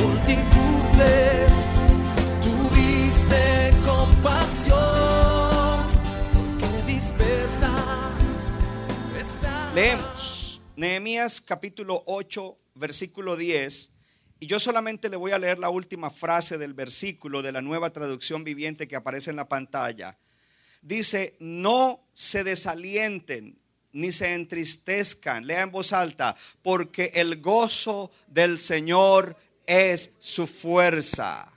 multitudes, tuviste compasión, porque dispersas esta Leemos Nehemías capítulo 8, versículo 10. Y yo solamente le voy a leer la última frase del versículo de la nueva traducción viviente que aparece en la pantalla. Dice, no se desalienten ni se entristezcan. Lea en voz alta, porque el gozo del Señor es su fuerza.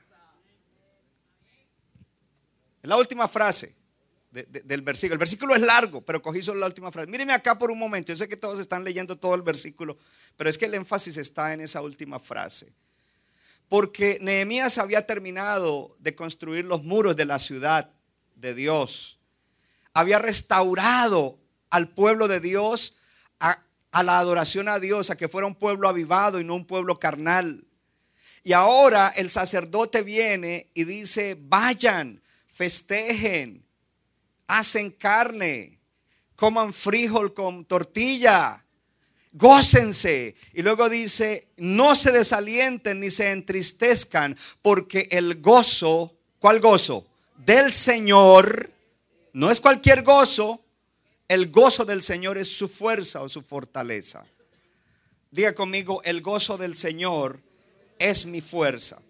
La última frase de- de- del versículo. El versículo es largo, pero cogí solo la última frase. Míreme acá por un momento. Yo sé que todos están leyendo todo el versículo, pero es que el énfasis está en esa última frase. Porque Nehemías había terminado de construir los muros de la ciudad de Dios. Había restaurado al pueblo de Dios a, a la adoración a Dios, a que fuera un pueblo avivado y no un pueblo carnal. Y ahora el sacerdote viene y dice, vayan, festejen, hacen carne, coman frijol con tortilla, gócense. Y luego dice, no se desalienten ni se entristezcan, porque el gozo, ¿cuál gozo? Del Señor, no es cualquier gozo, el gozo del Señor es su fuerza o su fortaleza. Diga conmigo, el gozo del Señor es mi fuerza.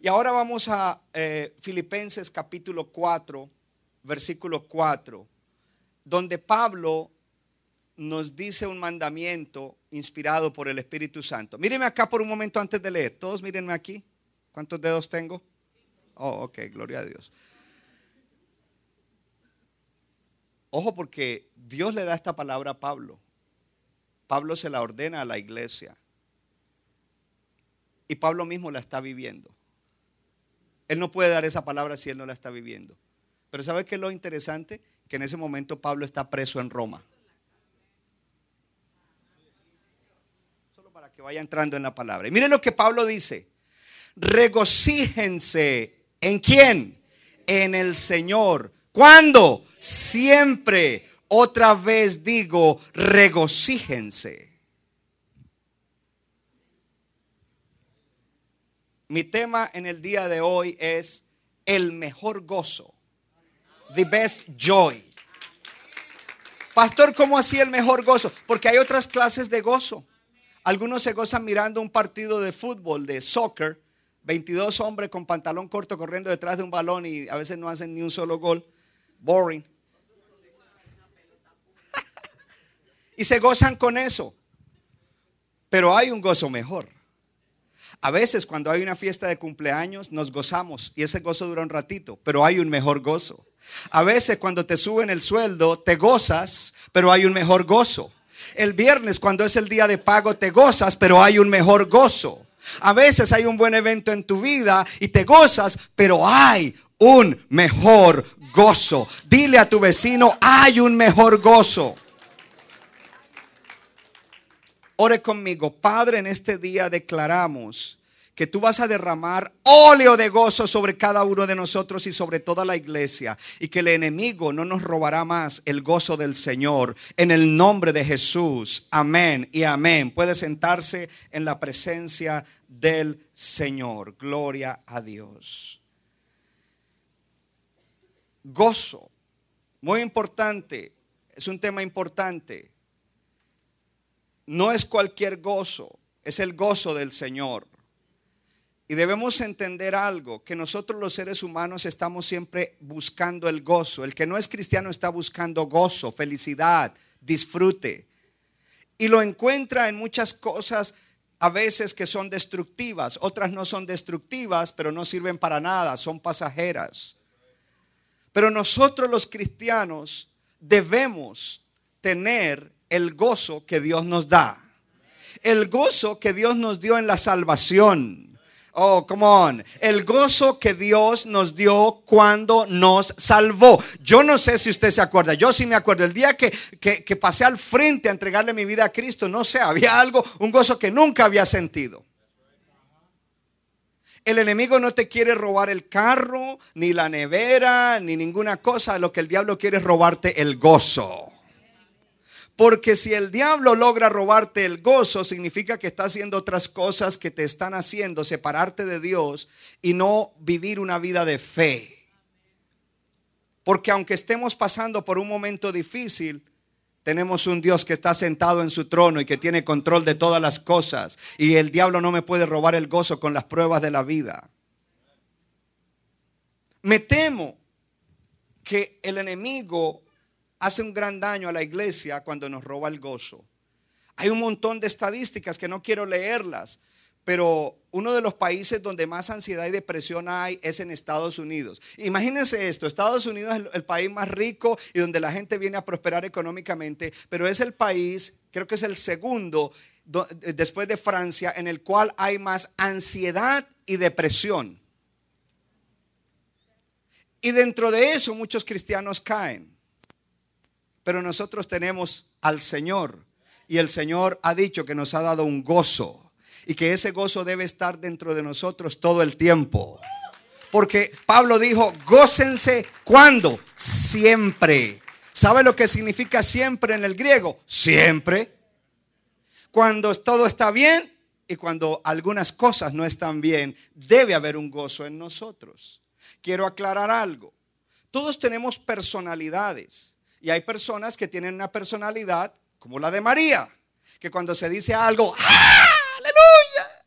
Y ahora vamos a eh, Filipenses capítulo 4, versículo 4, donde Pablo nos dice un mandamiento inspirado por el Espíritu Santo. Míreme acá por un momento antes de leer. Todos mírenme aquí. ¿Cuántos dedos tengo? Oh, ok, gloria a Dios. Ojo porque Dios le da esta palabra a Pablo. Pablo se la ordena a la iglesia. Y Pablo mismo la está viviendo. Él no puede dar esa palabra si él no la está viviendo. Pero ¿sabe qué es lo interesante? Que en ese momento Pablo está preso en Roma. Solo para que vaya entrando en la palabra. Y miren lo que Pablo dice. Regocíjense. ¿En quién? En el Señor. ¿Cuándo? Siempre. Otra vez digo, regocíjense. Mi tema en el día de hoy es el mejor gozo. The best joy. Pastor, ¿cómo así el mejor gozo? Porque hay otras clases de gozo. Algunos se gozan mirando un partido de fútbol, de soccer. 22 hombres con pantalón corto corriendo detrás de un balón y a veces no hacen ni un solo gol. Boring. y se gozan con eso. Pero hay un gozo mejor. A veces cuando hay una fiesta de cumpleaños nos gozamos y ese gozo dura un ratito, pero hay un mejor gozo. A veces cuando te suben el sueldo te gozas, pero hay un mejor gozo. El viernes cuando es el día de pago te gozas, pero hay un mejor gozo. A veces hay un buen evento en tu vida y te gozas, pero hay un mejor gozo. Dile a tu vecino, hay un mejor gozo. Ore conmigo, Padre, en este día declaramos que tú vas a derramar óleo de gozo sobre cada uno de nosotros y sobre toda la iglesia y que el enemigo no nos robará más el gozo del Señor en el nombre de Jesús. Amén y amén. Puede sentarse en la presencia del Señor. Gloria a Dios. Gozo, muy importante, es un tema importante. No es cualquier gozo, es el gozo del Señor. Y debemos entender algo, que nosotros los seres humanos estamos siempre buscando el gozo. El que no es cristiano está buscando gozo, felicidad, disfrute. Y lo encuentra en muchas cosas a veces que son destructivas, otras no son destructivas, pero no sirven para nada, son pasajeras. Pero nosotros los cristianos debemos tener el gozo que Dios nos da. El gozo que Dios nos dio en la salvación. Oh, come on. El gozo que Dios nos dio cuando nos salvó. Yo no sé si usted se acuerda. Yo sí me acuerdo. El día que, que, que pasé al frente a entregarle mi vida a Cristo, no sé, había algo, un gozo que nunca había sentido. El enemigo no te quiere robar el carro, ni la nevera, ni ninguna cosa. Lo que el diablo quiere es robarte el gozo. Porque si el diablo logra robarte el gozo, significa que está haciendo otras cosas que te están haciendo separarte de Dios y no vivir una vida de fe. Porque aunque estemos pasando por un momento difícil, tenemos un Dios que está sentado en su trono y que tiene control de todas las cosas. Y el diablo no me puede robar el gozo con las pruebas de la vida. Me temo que el enemigo hace un gran daño a la iglesia cuando nos roba el gozo. Hay un montón de estadísticas que no quiero leerlas, pero uno de los países donde más ansiedad y depresión hay es en Estados Unidos. Imagínense esto, Estados Unidos es el, país más rico y donde la gente viene a prosperar económicamente, pero es el país, creo que es el segundo después de Francia, en el cual hay más ansiedad y depresión. Y dentro de eso muchos cristianos caen. Pero nosotros tenemos al Señor y el Señor ha dicho que nos ha dado un gozo y que ese gozo debe estar dentro de nosotros todo el tiempo. Porque Pablo dijo, gócense cuando? Siempre. ¿Sabe lo que significa siempre en el griego? Siempre. Cuando todo está bien y cuando algunas cosas no están bien, debe haber un gozo en nosotros. Quiero aclarar algo. Todos tenemos personalidades y hay personas que tienen una personalidad como la de María, que cuando se dice algo, ¡ah! aleluya.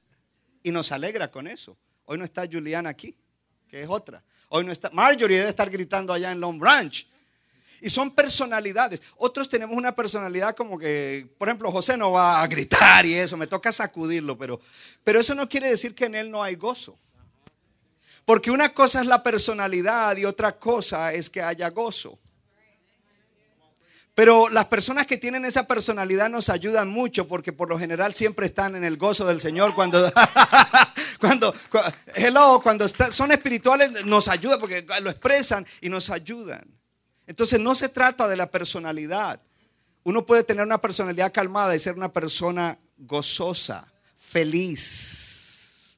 Y nos alegra con eso. Hoy no está Juliana aquí, que es otra. Hoy no está, Marjorie debe estar gritando allá en Long Branch. Y son personalidades. Otros tenemos una personalidad como que, por ejemplo, José no va a gritar y eso, me toca sacudirlo, pero, pero eso no quiere decir que en él no hay gozo. Porque una cosa es la personalidad y otra cosa es que haya gozo. Pero las personas que tienen esa personalidad nos ayudan mucho porque por lo general siempre están en el gozo del Señor cuando cuando hello, cuando son espirituales nos ayudan porque lo expresan y nos ayudan. Entonces no se trata de la personalidad. Uno puede tener una personalidad calmada y ser una persona gozosa, feliz.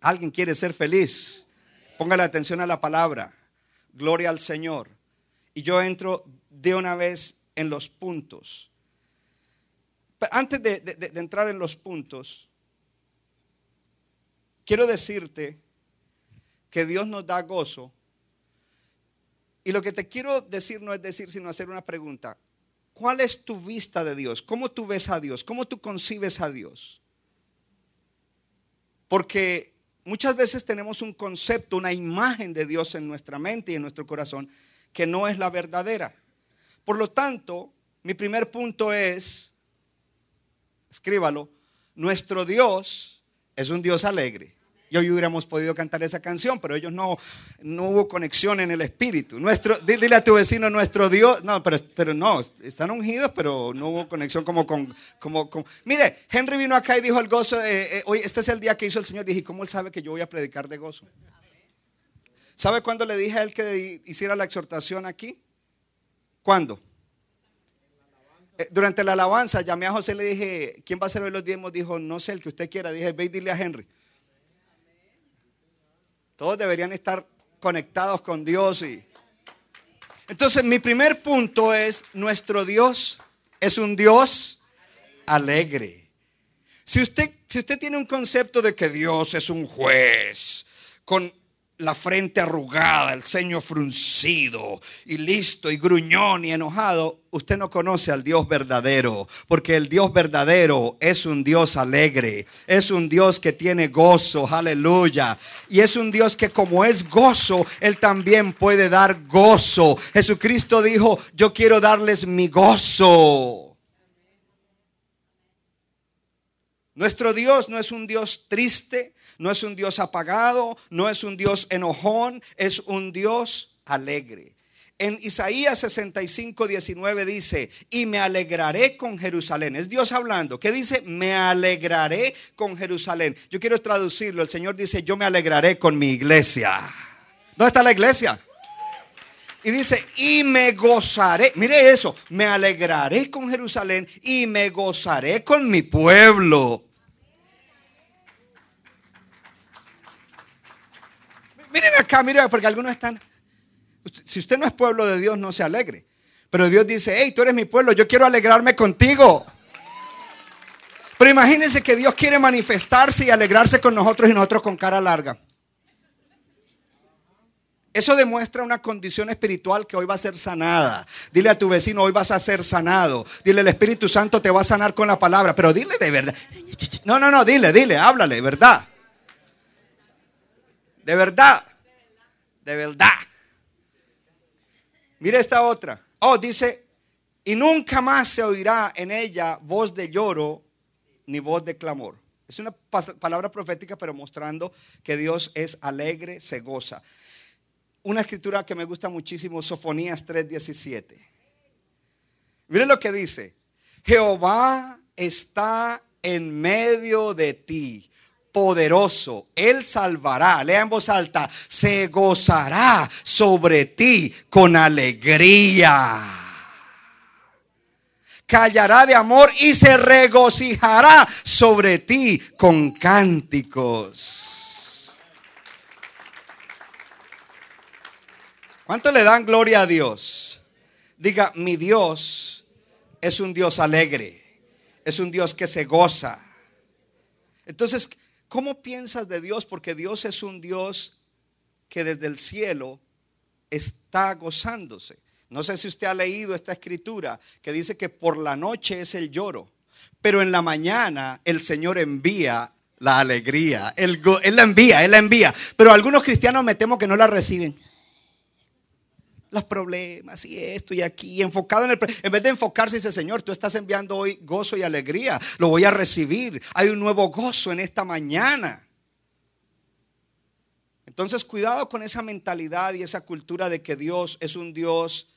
¿Alguien quiere ser feliz? Póngale atención a la palabra. Gloria al Señor. Y yo entro de una vez en los puntos. antes de, entrar en los puntos, quiero decirte que Dios nos da gozo. Y lo que te quiero decir no es decir, sino hacer una pregunta. ¿Cuál es tu vista de Dios? ¿Cómo tú ves a Dios? ¿Cómo tú concibes a Dios? Porque muchas veces tenemos un concepto, una imagen de Dios en nuestra mente y en nuestro corazón que no es la verdadera. Por lo tanto, mi primer punto es, escríbalo, nuestro Dios es un Dios alegre. Y hoy hubiéramos podido cantar esa canción, pero ellos no, no hubo conexión en el espíritu. Nuestro, dile a tu vecino, nuestro Dios, no, pero, pero no, están ungidos, pero no hubo conexión como con, como con. Mire, Henry vino acá y dijo el gozo, eh, eh, hoy este es el día que hizo el Señor. Dije, ¿cómo él sabe que yo voy a predicar de gozo? ¿Sabe cuándo le dije a él que hiciera la exhortación aquí? ¿Cuándo? Eh, durante la alabanza llamé a José y le dije, ¿quién va a ser hoy los diezmos? Dijo, no sé, el que usted quiera. Dije, ve y dile a Henry. Todos deberían estar conectados con Dios. Y... Entonces, mi primer punto es, nuestro Dios es un Dios alegre. Si usted, si usted tiene un concepto de que Dios es un juez con la frente arrugada, el ceño fruncido y listo y gruñón y enojado, usted no conoce al Dios verdadero, porque el Dios verdadero es un Dios alegre, es un Dios que tiene gozo, aleluya, y es un Dios que como es gozo, Él también puede dar gozo. Jesucristo dijo, yo quiero darles mi gozo. Nuestro Dios no es un Dios triste, no es un Dios apagado, no es un Dios enojón, es un Dios alegre. En Isaías 65, 19 dice, y me alegraré con Jerusalén. Es Dios hablando. ¿Qué dice? Me alegraré con Jerusalén. Yo quiero traducirlo. El Señor dice, yo me alegraré con mi iglesia. ¿Dónde está la iglesia? Y dice, y me gozaré. Mire eso, me alegraré con Jerusalén y me gozaré con mi pueblo. Miren acá, miren, porque algunos están si usted no es pueblo de Dios, no se alegre. Pero Dios dice, hey, tú eres mi pueblo, yo quiero alegrarme contigo. Pero imagínense que Dios quiere manifestarse y alegrarse con nosotros y nosotros con cara larga. Eso demuestra una condición espiritual que hoy va a ser sanada. Dile a tu vecino, hoy vas a ser sanado. Dile, el Espíritu Santo te va a sanar con la palabra. Pero dile de verdad. No, no, no, dile, dile, háblale, verdad. De verdad. De verdad. Mire esta otra. Oh, dice, y nunca más se oirá en ella voz de lloro ni voz de clamor. Es una palabra profética, pero mostrando que Dios es alegre, se goza. Una escritura que me gusta muchísimo, Sofonías 3:17. Mire lo que dice. Jehová está en medio de ti poderoso. Él salvará, lea en voz alta, se gozará sobre ti con alegría. Callará de amor y se regocijará sobre ti con cánticos. ¿Cuánto le dan gloria a Dios? Diga, mi Dios es un Dios alegre, es un Dios que se goza. Entonces, ¿Cómo piensas de Dios? Porque Dios es un Dios que desde el cielo está gozándose. No sé si usted ha leído esta escritura que dice que por la noche es el lloro, pero en la mañana el Señor envía la alegría. Él, la envía, Él la envía. Pero algunos cristianos me temo que no la reciben los problemas y esto y aquí, enfocado en el... En vez de enfocarse, dice, Señor, tú estás enviando hoy gozo y alegría, lo voy a recibir. Hay un nuevo gozo en esta mañana. Entonces, cuidado con esa mentalidad y esa cultura de que Dios es un Dios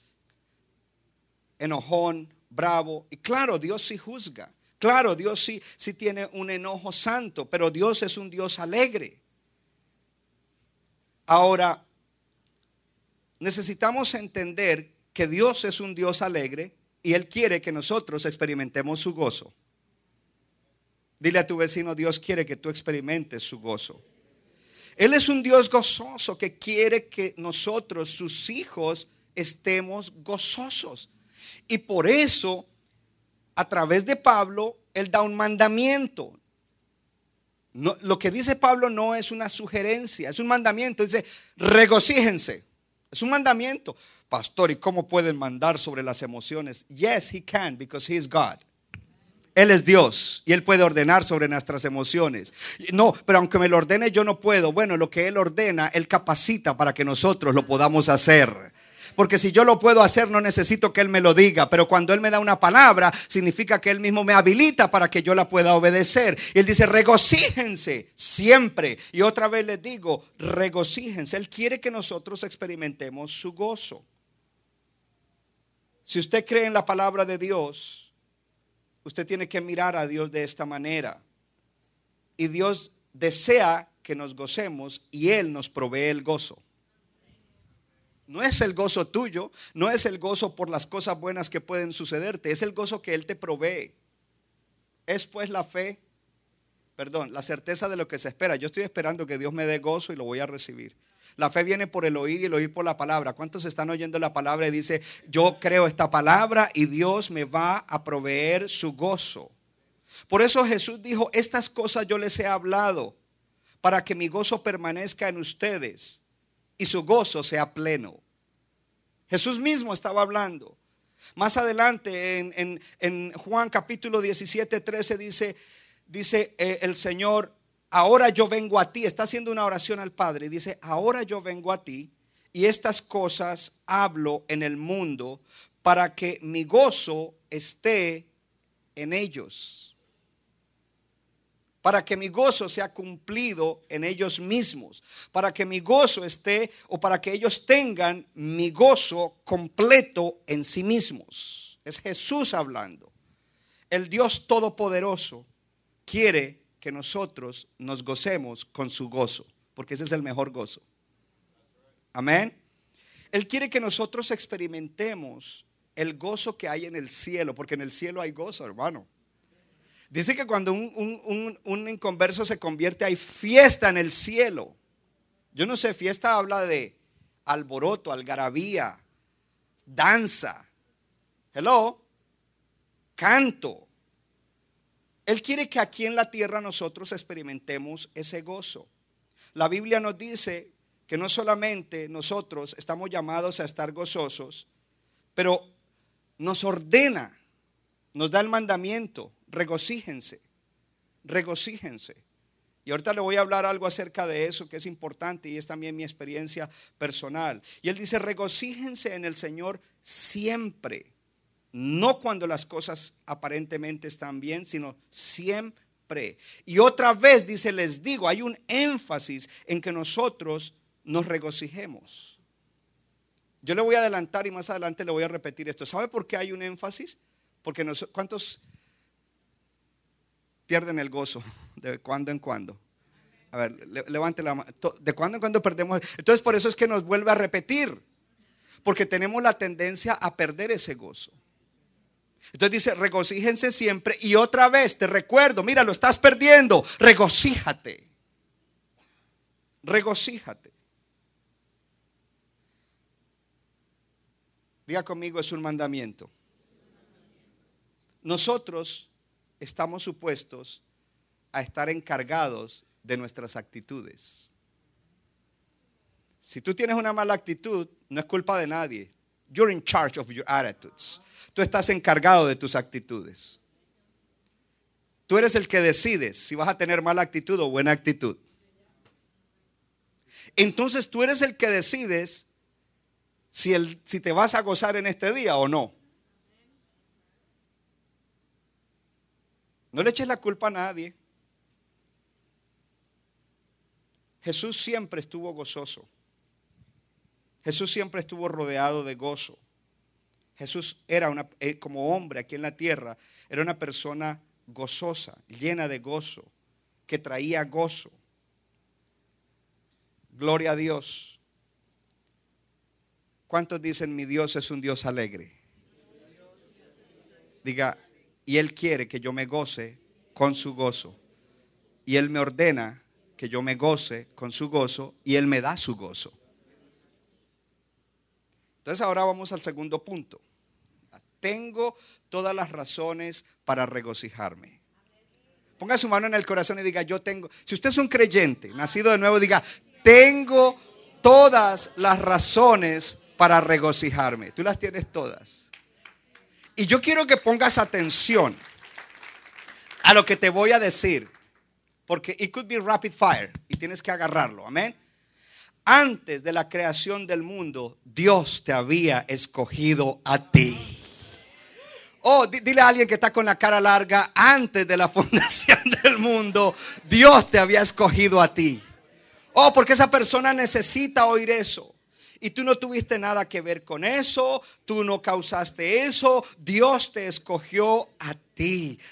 enojón, bravo. Y claro, Dios sí juzga. Claro, Dios sí, sí tiene un enojo santo, pero Dios es un Dios alegre. Ahora, necesitamos entender que Dios es un Dios alegre y Él quiere que nosotros experimentemos su gozo. Dile a tu vecino, Dios quiere que tú experimentes su gozo. Él es un Dios gozoso que quiere que nosotros, sus hijos, estemos gozosos. Y por eso, a través de Pablo, Él da un mandamiento. lo que dice Pablo no es una sugerencia, es un mandamiento. Dice, regocíjense. Es un mandamiento. Pastor, ¿y cómo pueden mandar sobre las emociones? Yes, he can because he is God. Él es Dios y Él puede ordenar sobre nuestras emociones. No, pero aunque me lo ordene yo no puedo. Bueno, lo que Él ordena, Él capacita para que nosotros lo podamos hacer. Porque si yo lo puedo hacer, no necesito que Él me lo diga. Pero cuando Él me da una palabra, significa que Él mismo me habilita para que yo la pueda obedecer. Y Él dice, regocíjense siempre. Y otra vez les digo, regocíjense. Él quiere que nosotros experimentemos su gozo. Si usted cree en la palabra de Dios, usted tiene que mirar a Dios de esta manera. Y Dios desea que nos gocemos y Él nos provee el gozo. No es el gozo tuyo, no es el gozo por las cosas buenas que pueden sucederte, es el gozo que Él te provee. Es pues la fe, perdón, la certeza de lo que se espera. Yo estoy esperando que Dios me dé gozo y lo voy a recibir. La fe viene por el oír y el oír por la palabra. ¿Cuántos están oyendo la palabra y dice, yo creo esta palabra y Dios me va a proveer su gozo? Por eso Jesús dijo, estas cosas yo les he hablado para que mi gozo permanezca en ustedes y su gozo sea pleno. Jesús mismo estaba hablando. Más adelante en, Juan capítulo 17, 13 dice, dice eh, el Señor, ahora yo vengo a ti, está haciendo una oración al Padre, dice, ahora yo vengo a ti y estas cosas hablo en el mundo para que mi gozo esté en ellos. Para que mi gozo sea cumplido en ellos mismos, para que mi gozo esté o para que ellos tengan mi gozo completo en sí mismos. Es Jesús hablando. El Dios Todopoderoso quiere que nosotros nos gocemos con su gozo, porque ese es el mejor gozo. Amén. Él quiere que nosotros experimentemos el gozo que hay en el cielo, porque en el cielo hay gozo, hermano. Dice que cuando un, inconverso se convierte hay fiesta en el cielo. Yo no sé, fiesta habla de alboroto, algarabía, danza. Hello, canto. Él quiere que aquí en la tierra nosotros experimentemos ese gozo. La Biblia nos dice que no solamente nosotros estamos llamados a estar gozosos, pero nos ordena, nos da el mandamiento regocíjense, regocíjense. Y ahorita le voy a hablar algo acerca de eso que es importante y es también mi experiencia personal. Y él dice, regocíjense en el Señor siempre. No cuando las cosas aparentemente están bien, sino siempre. Y otra vez dice, les digo, hay un énfasis en que nosotros nos regocijemos. Yo le voy a adelantar y más adelante le voy a repetir esto. ¿Sabe por qué hay un énfasis? Porque nos, ¿cuántos pierden el gozo de cuando en cuando. A ver, levante la mano. De cuando en cuando perdemos. Entonces por eso es que nos vuelve a repetir. Porque tenemos la tendencia a perder ese gozo. Entonces dice, regocíjense siempre. Y otra vez te recuerdo, mira, lo estás perdiendo. Regocíjate. Regocíjate. Diga conmigo, es un mandamiento. Nosotros estamos supuestos a estar encargados de nuestras actitudes. Si tú tienes una mala actitud, no es culpa de nadie. You're in charge of your attitudes. Tú estás encargado de tus actitudes. Tú eres el que decides si vas a tener mala actitud o buena actitud. Entonces tú eres el que decides si, si te vas a gozar en este día o no. No le eches la culpa a nadie. Jesús siempre estuvo gozoso. Jesús siempre estuvo rodeado de gozo. Jesús era una, eh, como hombre aquí en la tierra, era una persona gozosa, llena de gozo, que traía gozo. Gloria a Dios. ¿Cuántos dicen mi Dios es un Dios alegre? Diga, y Él quiere que yo me goce con su gozo. Y Él me ordena que yo me goce con su gozo y Él me da su gozo. Entonces ahora vamos al segundo punto. Tengo todas las razones para regocijarme. Ponga su mano en el corazón y diga, yo tengo, si usted es un creyente, nacido de nuevo, diga, tengo todas las razones para regocijarme. Tú las tienes todas. Y yo quiero que pongas atención a lo que te voy a decir. Porque it could be rapid fire y tienes que agarrarlo. Amén. Antes de la creación del mundo, Dios te había escogido a ti. Oh, dile a alguien que está con la cara larga, antes de la fundación del mundo, Dios te había escogido a ti. Oh, porque esa persona necesita oír eso y tú no tuviste nada que ver con eso, tú no causaste eso, Dios te escogió a ti.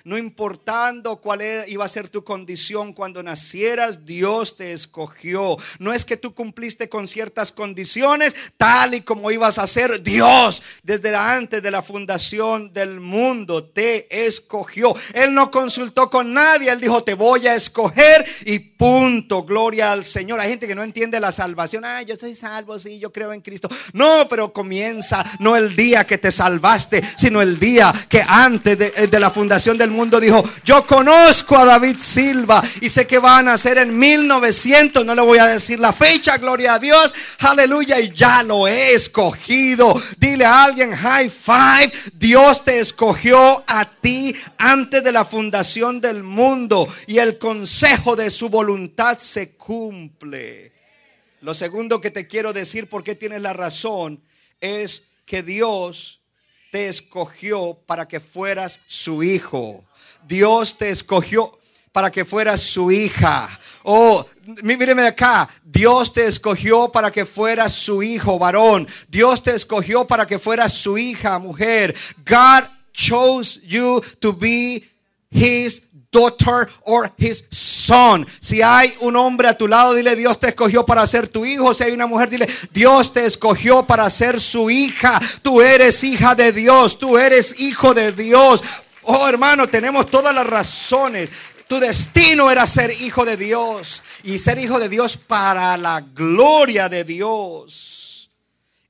No importando cuál iba a ser tu condición cuando nacieras, Dios te escogió. No es que tú cumpliste con ciertas condiciones tal y como ibas a ser. Dios desde antes de la fundación del mundo te escogió. Él no consultó con nadie. Él dijo, te voy a escoger y punto. Gloria al Señor. Hay gente que no entiende la salvación. Ah, yo soy salvo, sí, yo creo en Cristo. No, pero comienza no el día que te salvaste, sino el día que antes de, de la fundación del mundo dijo, yo conozco a David Silva y sé que van a ser en 1900, no le voy a decir la fecha, gloria a Dios, aleluya, y ya lo he escogido. Dile a alguien, high five, Dios te escogió a ti antes de la fundación del mundo y el consejo de su voluntad se cumple. Lo segundo que te quiero decir, porque tienes la razón, es que Dios te escogió para que fueras su hijo. Dios te escogió. para que fueras su hija. Oh, míreme acá. Dios te escogió para que fueras su hijo, varón. Dios te escogió para que fueras su hija, mujer. God chose you to be his daughter or his son. Si hay un hombre a tu lado, dile Dios te escogió para ser tu hijo. Si hay una mujer, dile Dios te escogió para ser su hija. Tú eres hija de Dios, tú eres hijo de Dios. Oh hermano, tenemos todas las razones. Tu destino era ser hijo de Dios y ser hijo de Dios para la gloria de Dios.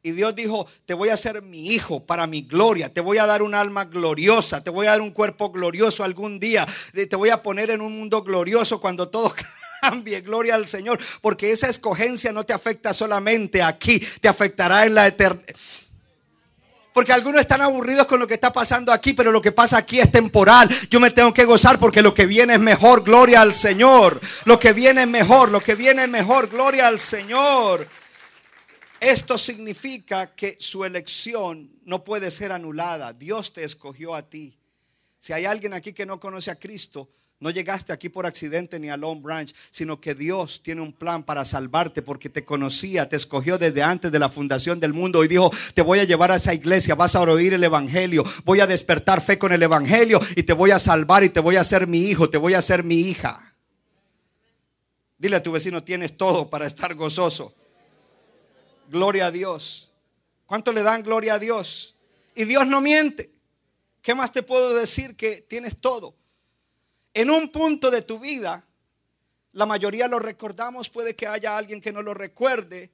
Y Dios dijo, te voy a hacer mi hijo para mi gloria, te voy a dar un alma gloriosa, te voy a dar un cuerpo glorioso algún día, te voy a poner en un mundo glorioso cuando todo cambie, gloria al Señor, porque esa escogencia no te afecta solamente aquí, te afectará en la eternidad. Porque algunos están aburridos con lo que está pasando aquí, pero lo que pasa aquí es temporal. Yo me tengo que gozar porque lo que viene es mejor, gloria al Señor. Lo que viene es mejor, lo que viene es mejor, gloria al Señor. Esto significa que su elección no puede ser anulada. Dios te escogió a ti. Si hay alguien aquí que no conoce a Cristo, no llegaste aquí por accidente ni a Long Branch, sino que Dios tiene un plan para salvarte porque te conocía, te escogió desde antes de la fundación del mundo y dijo, te voy a llevar a esa iglesia, vas a oír el Evangelio, voy a despertar fe con el Evangelio y te voy a salvar y te voy a hacer mi hijo, te voy a hacer mi hija. Dile a tu vecino, tienes todo para estar gozoso. Gloria a Dios. ¿Cuánto le dan gloria a Dios? Y Dios no miente. ¿Qué más te puedo decir que tienes todo? En un punto de tu vida, la mayoría lo recordamos, puede que haya alguien que no lo recuerde,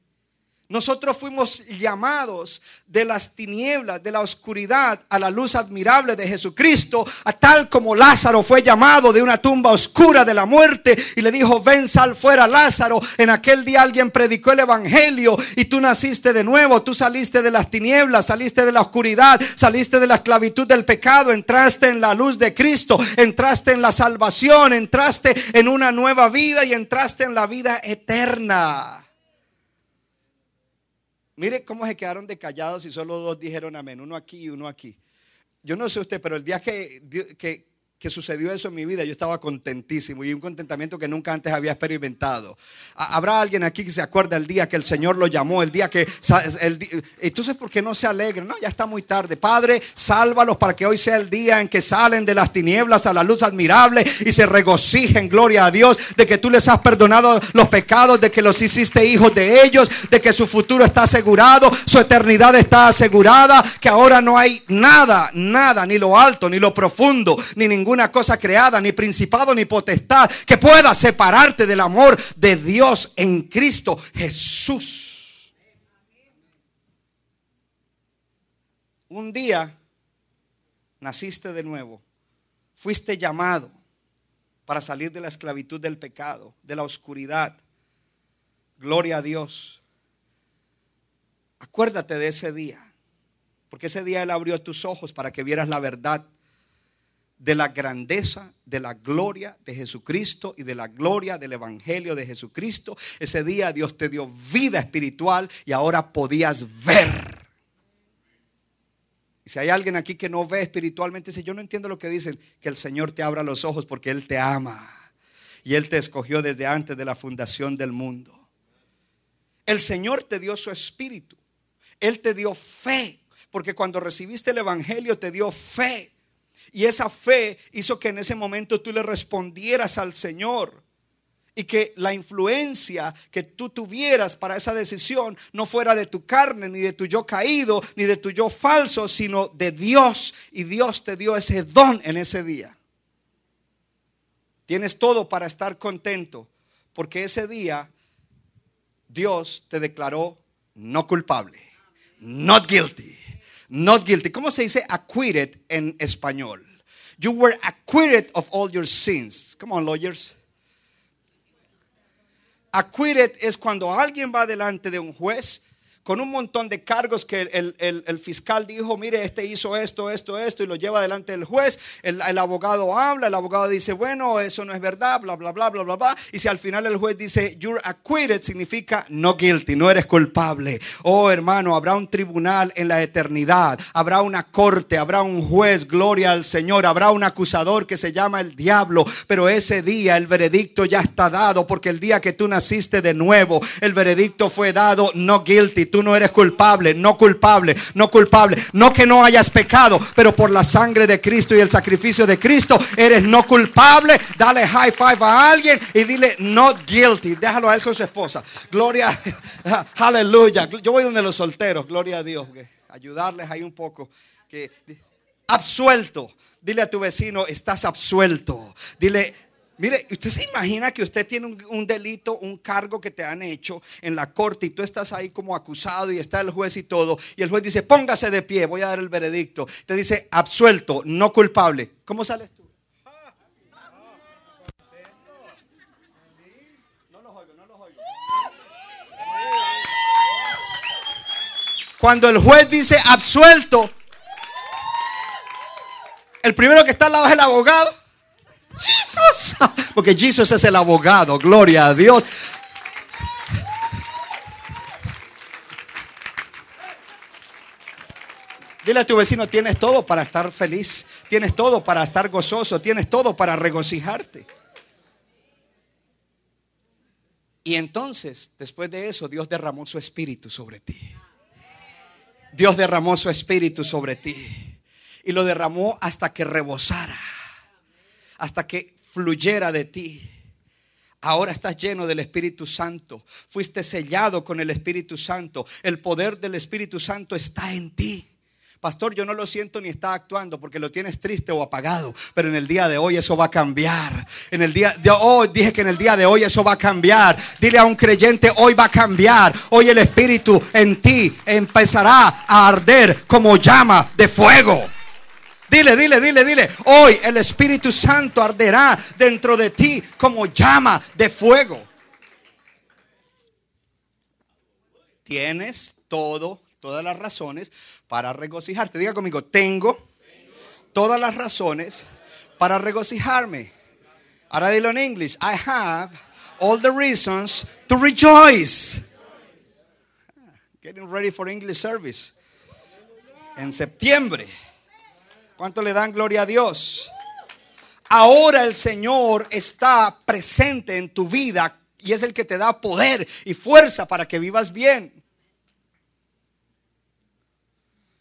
nosotros fuimos llamados de las tinieblas, de la oscuridad, a la luz admirable de Jesucristo, a tal como Lázaro fue llamado de una tumba oscura de la muerte y le dijo, ven, sal fuera Lázaro. En aquel día alguien predicó el Evangelio y tú naciste de nuevo, tú saliste de las tinieblas, saliste de la oscuridad, saliste de la esclavitud del pecado, entraste en la luz de Cristo, entraste en la salvación, entraste en una nueva vida y entraste en la vida eterna. Mire cómo se quedaron de callados y solo dos dijeron amén, uno aquí y uno aquí. Yo no sé usted, pero el día que, que, que sucedió eso en mi vida, yo estaba contentísimo y un contentamiento que nunca antes había experimentado. Habrá alguien aquí que se acuerda el día que el Señor lo llamó, el día que... entonces, ¿por qué no se alegran? No, ya está muy tarde. Padre, sálvalos para que hoy sea el día en que salen de las tinieblas a la luz admirable y se regocijen, gloria a Dios, de que tú les has perdonado los pecados, de que los hiciste hijos de ellos, de que su futuro está asegurado, su eternidad está asegurada, que ahora no hay nada, nada, ni lo alto, ni lo profundo, ni ningún ninguna cosa creada, ni principado, ni potestad, que pueda separarte del amor de Dios en Cristo Jesús. Un día naciste de nuevo, fuiste llamado para salir de la esclavitud del pecado, de la oscuridad. Gloria a Dios. Acuérdate de ese día, porque ese día Él abrió tus ojos para que vieras la verdad de la grandeza, de la gloria de Jesucristo y de la gloria del Evangelio de Jesucristo. Ese día Dios te dio vida espiritual y ahora podías ver. Si hay alguien aquí que no ve espiritualmente, dice, yo no entiendo lo que dicen, que el Señor te abra los ojos porque Él te ama. Y Él te escogió desde antes de la fundación del mundo. El Señor te dio su espíritu. Él te dio fe. Porque cuando recibiste el Evangelio te dio fe. Y esa fe hizo que en ese momento tú le respondieras al Señor. Y que la influencia que tú tuvieras para esa decisión no fuera de tu carne, ni de tu yo caído, ni de tu yo falso, sino de Dios. Y Dios te dio ese don en ese día. Tienes todo para estar contento, porque ese día Dios te declaró no culpable, not guilty. Not guilty. ¿Cómo se dice acquitted en español? You were acquitted of all your sins. Come on, lawyers. Acquitted es cuando alguien va delante de un juez con un montón de cargos que el, el- fiscal dijo, mire, este hizo esto, esto, esto, y lo lleva delante del juez. El, el abogado habla, el abogado dice, bueno, eso no es verdad, bla, bla, bla, bla, bla, bla. Y si al final el juez dice, you're acquitted, significa no guilty, no eres culpable. Oh, hermano, habrá un tribunal en la eternidad, habrá una corte, habrá un juez, gloria al Señor, habrá un acusador que se llama el diablo, pero ese día el veredicto ya está dado, porque el día que tú naciste de nuevo, el veredicto fue dado no guilty, tú no eres culpable, no culpable, no culpable, no que no hayas pecado, pero por la sangre de Cristo y el sacrificio de Cristo eres no culpable. Dale high five a alguien y dile not guilty. Déjalo a él con su esposa. Gloria, aleluya. Yo voy donde los solteros, gloria a Dios. Ayudarles ahí un poco. Que absuelto. Dile a tu vecino, estás absuelto. Dile, mire, usted se imagina que usted tiene un, delito, un cargo que te han hecho en la corte y tú estás ahí como acusado y está el juez y todo. Y el juez dice, póngase de pie, voy a dar el veredicto. Te dice, absuelto, no culpable. ¿Cómo sales tú? Cuando el juez dice absuelto, el primero que está al lado es el abogado. Porque Jesús es el abogado. Gloria a Dios. Dile a tu vecino, tienes todo para estar feliz. Tienes todo para estar gozoso. Tienes todo para regocijarte. Y entonces, después de eso, Dios derramó su espíritu sobre ti. Dios derramó su espíritu sobre ti. Y lo derramó hasta que rebosara. Hasta que fluyera de ti. Ahora estás lleno del Espíritu Santo. Fuiste sellado con el Espíritu Santo. El poder del Espíritu Santo está en ti. Pastor, yo no lo siento ni está actuando porque lo tienes triste o apagado, pero en el día de hoy eso va a cambiar. En el día de hoy dije que en el día de hoy eso va a cambiar. Dile a un creyente, hoy va a cambiar. Hoy el espíritu en ti empezará a arder como llama de fuego. Dile, dile, dile, dile. Hoy el Espíritu Santo arderá dentro de ti como llama de fuego. Tienes todo, todas las razones para regocijarte. Diga conmigo, tengo todas las razones para regocijarme. Ahora dilo en inglés. I have all the reasons to rejoice. Getting ready for English service. En septiembre. ¿Cuánto le dan gloria a Dios? Ahora el Señor está presente en tu vida y es el que te da poder y fuerza para que vivas bien.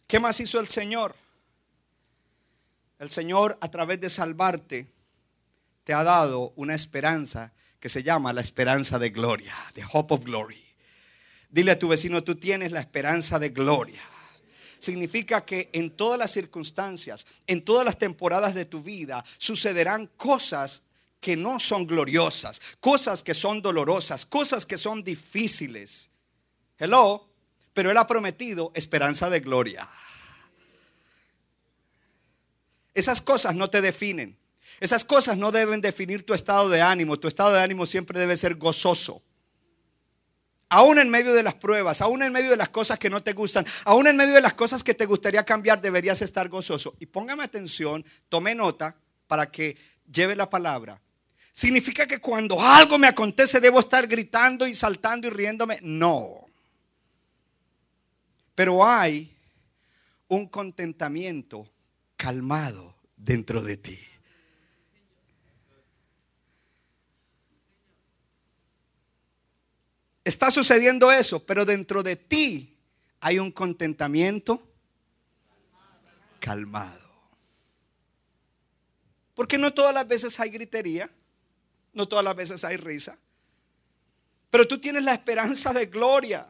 ¿Qué más hizo el Señor? El Señor a través de salvarte te ha dado una esperanza que se llama la esperanza de gloria, the hope of glory. Dile a tu vecino, tú tienes la esperanza de gloria. Significa que en todas las circunstancias, en todas las temporadas de tu vida, sucederán cosas que no son gloriosas, cosas que son dolorosas, cosas que son difíciles. Hello, pero Él ha prometido esperanza de gloria. Esas cosas no te definen. Esas cosas no deben definir tu estado de ánimo. Tu estado de ánimo siempre debe ser gozoso. Aún en medio de las pruebas, aún en medio de las cosas que no te gustan, aún en medio de las cosas que te gustaría cambiar, deberías estar gozoso. Y póngame atención, tome nota para que lleve la palabra. ¿Significa que cuando algo me acontece debo estar gritando y saltando y riéndome? No. Pero hay un contentamiento calmado dentro de ti. Está sucediendo eso, pero dentro de ti hay un contentamiento calmado. Porque no todas las veces hay gritería, no todas las veces hay risa, pero tú tienes la esperanza de gloria.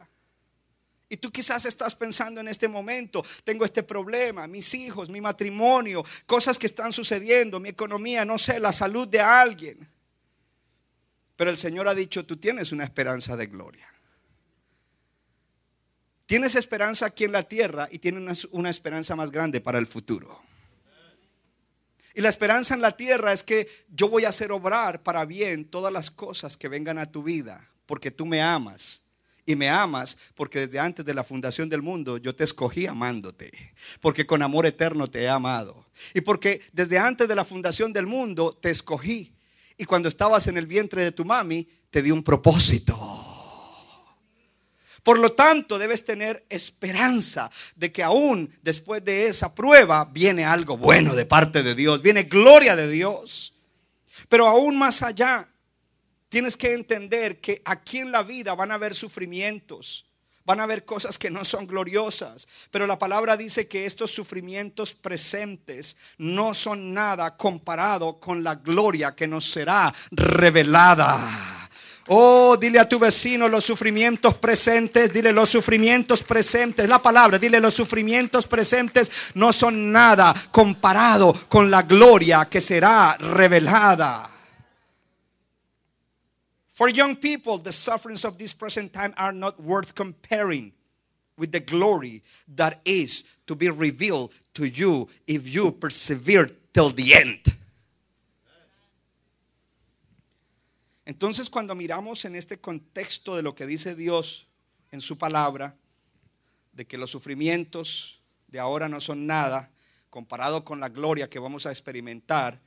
Y tú quizás estás pensando en este momento, tengo este problema, mis hijos, mi matrimonio, cosas que están sucediendo, mi economía, no sé, la salud de alguien. Pero el Señor ha dicho, tú tienes una esperanza de gloria. Tienes esperanza aquí en la tierra y tienes una, una esperanza más grande para el futuro. Y la esperanza en la tierra es que yo voy a hacer obrar para bien todas las cosas que vengan a tu vida, porque tú me amas y me amas porque desde antes de la fundación del mundo yo te escogí amándote, porque con amor eterno te he amado y porque desde antes de la fundación del mundo te escogí y cuando estabas en el vientre de tu mami te di un propósito. Por lo tanto, debes tener esperanza de que aún después de esa prueba viene algo bueno de parte de Dios, viene gloria de Dios. Pero aún más allá, Tienes que entender que aquí en la vida van a haber sufrimientos, van a haber cosas que no son gloriosas, pero la palabra dice que estos sufrimientos presentes no son nada comparado con la gloria que nos será revelada. Oh, dile a tu vecino los sufrimientos presentes, dile los sufrimientos presentes, la palabra, dile los sufrimientos presentes no son nada comparado con la gloria que será revelada. For young people, the sufferings of this present time are not worth comparing with the glory that is to be revealed to you if you persevere till the end. Entonces, cuando miramos en este contexto de lo que dice Dios en su palabra, de que los sufrimientos de ahora no son nada comparado con la gloria que vamos a experimentar,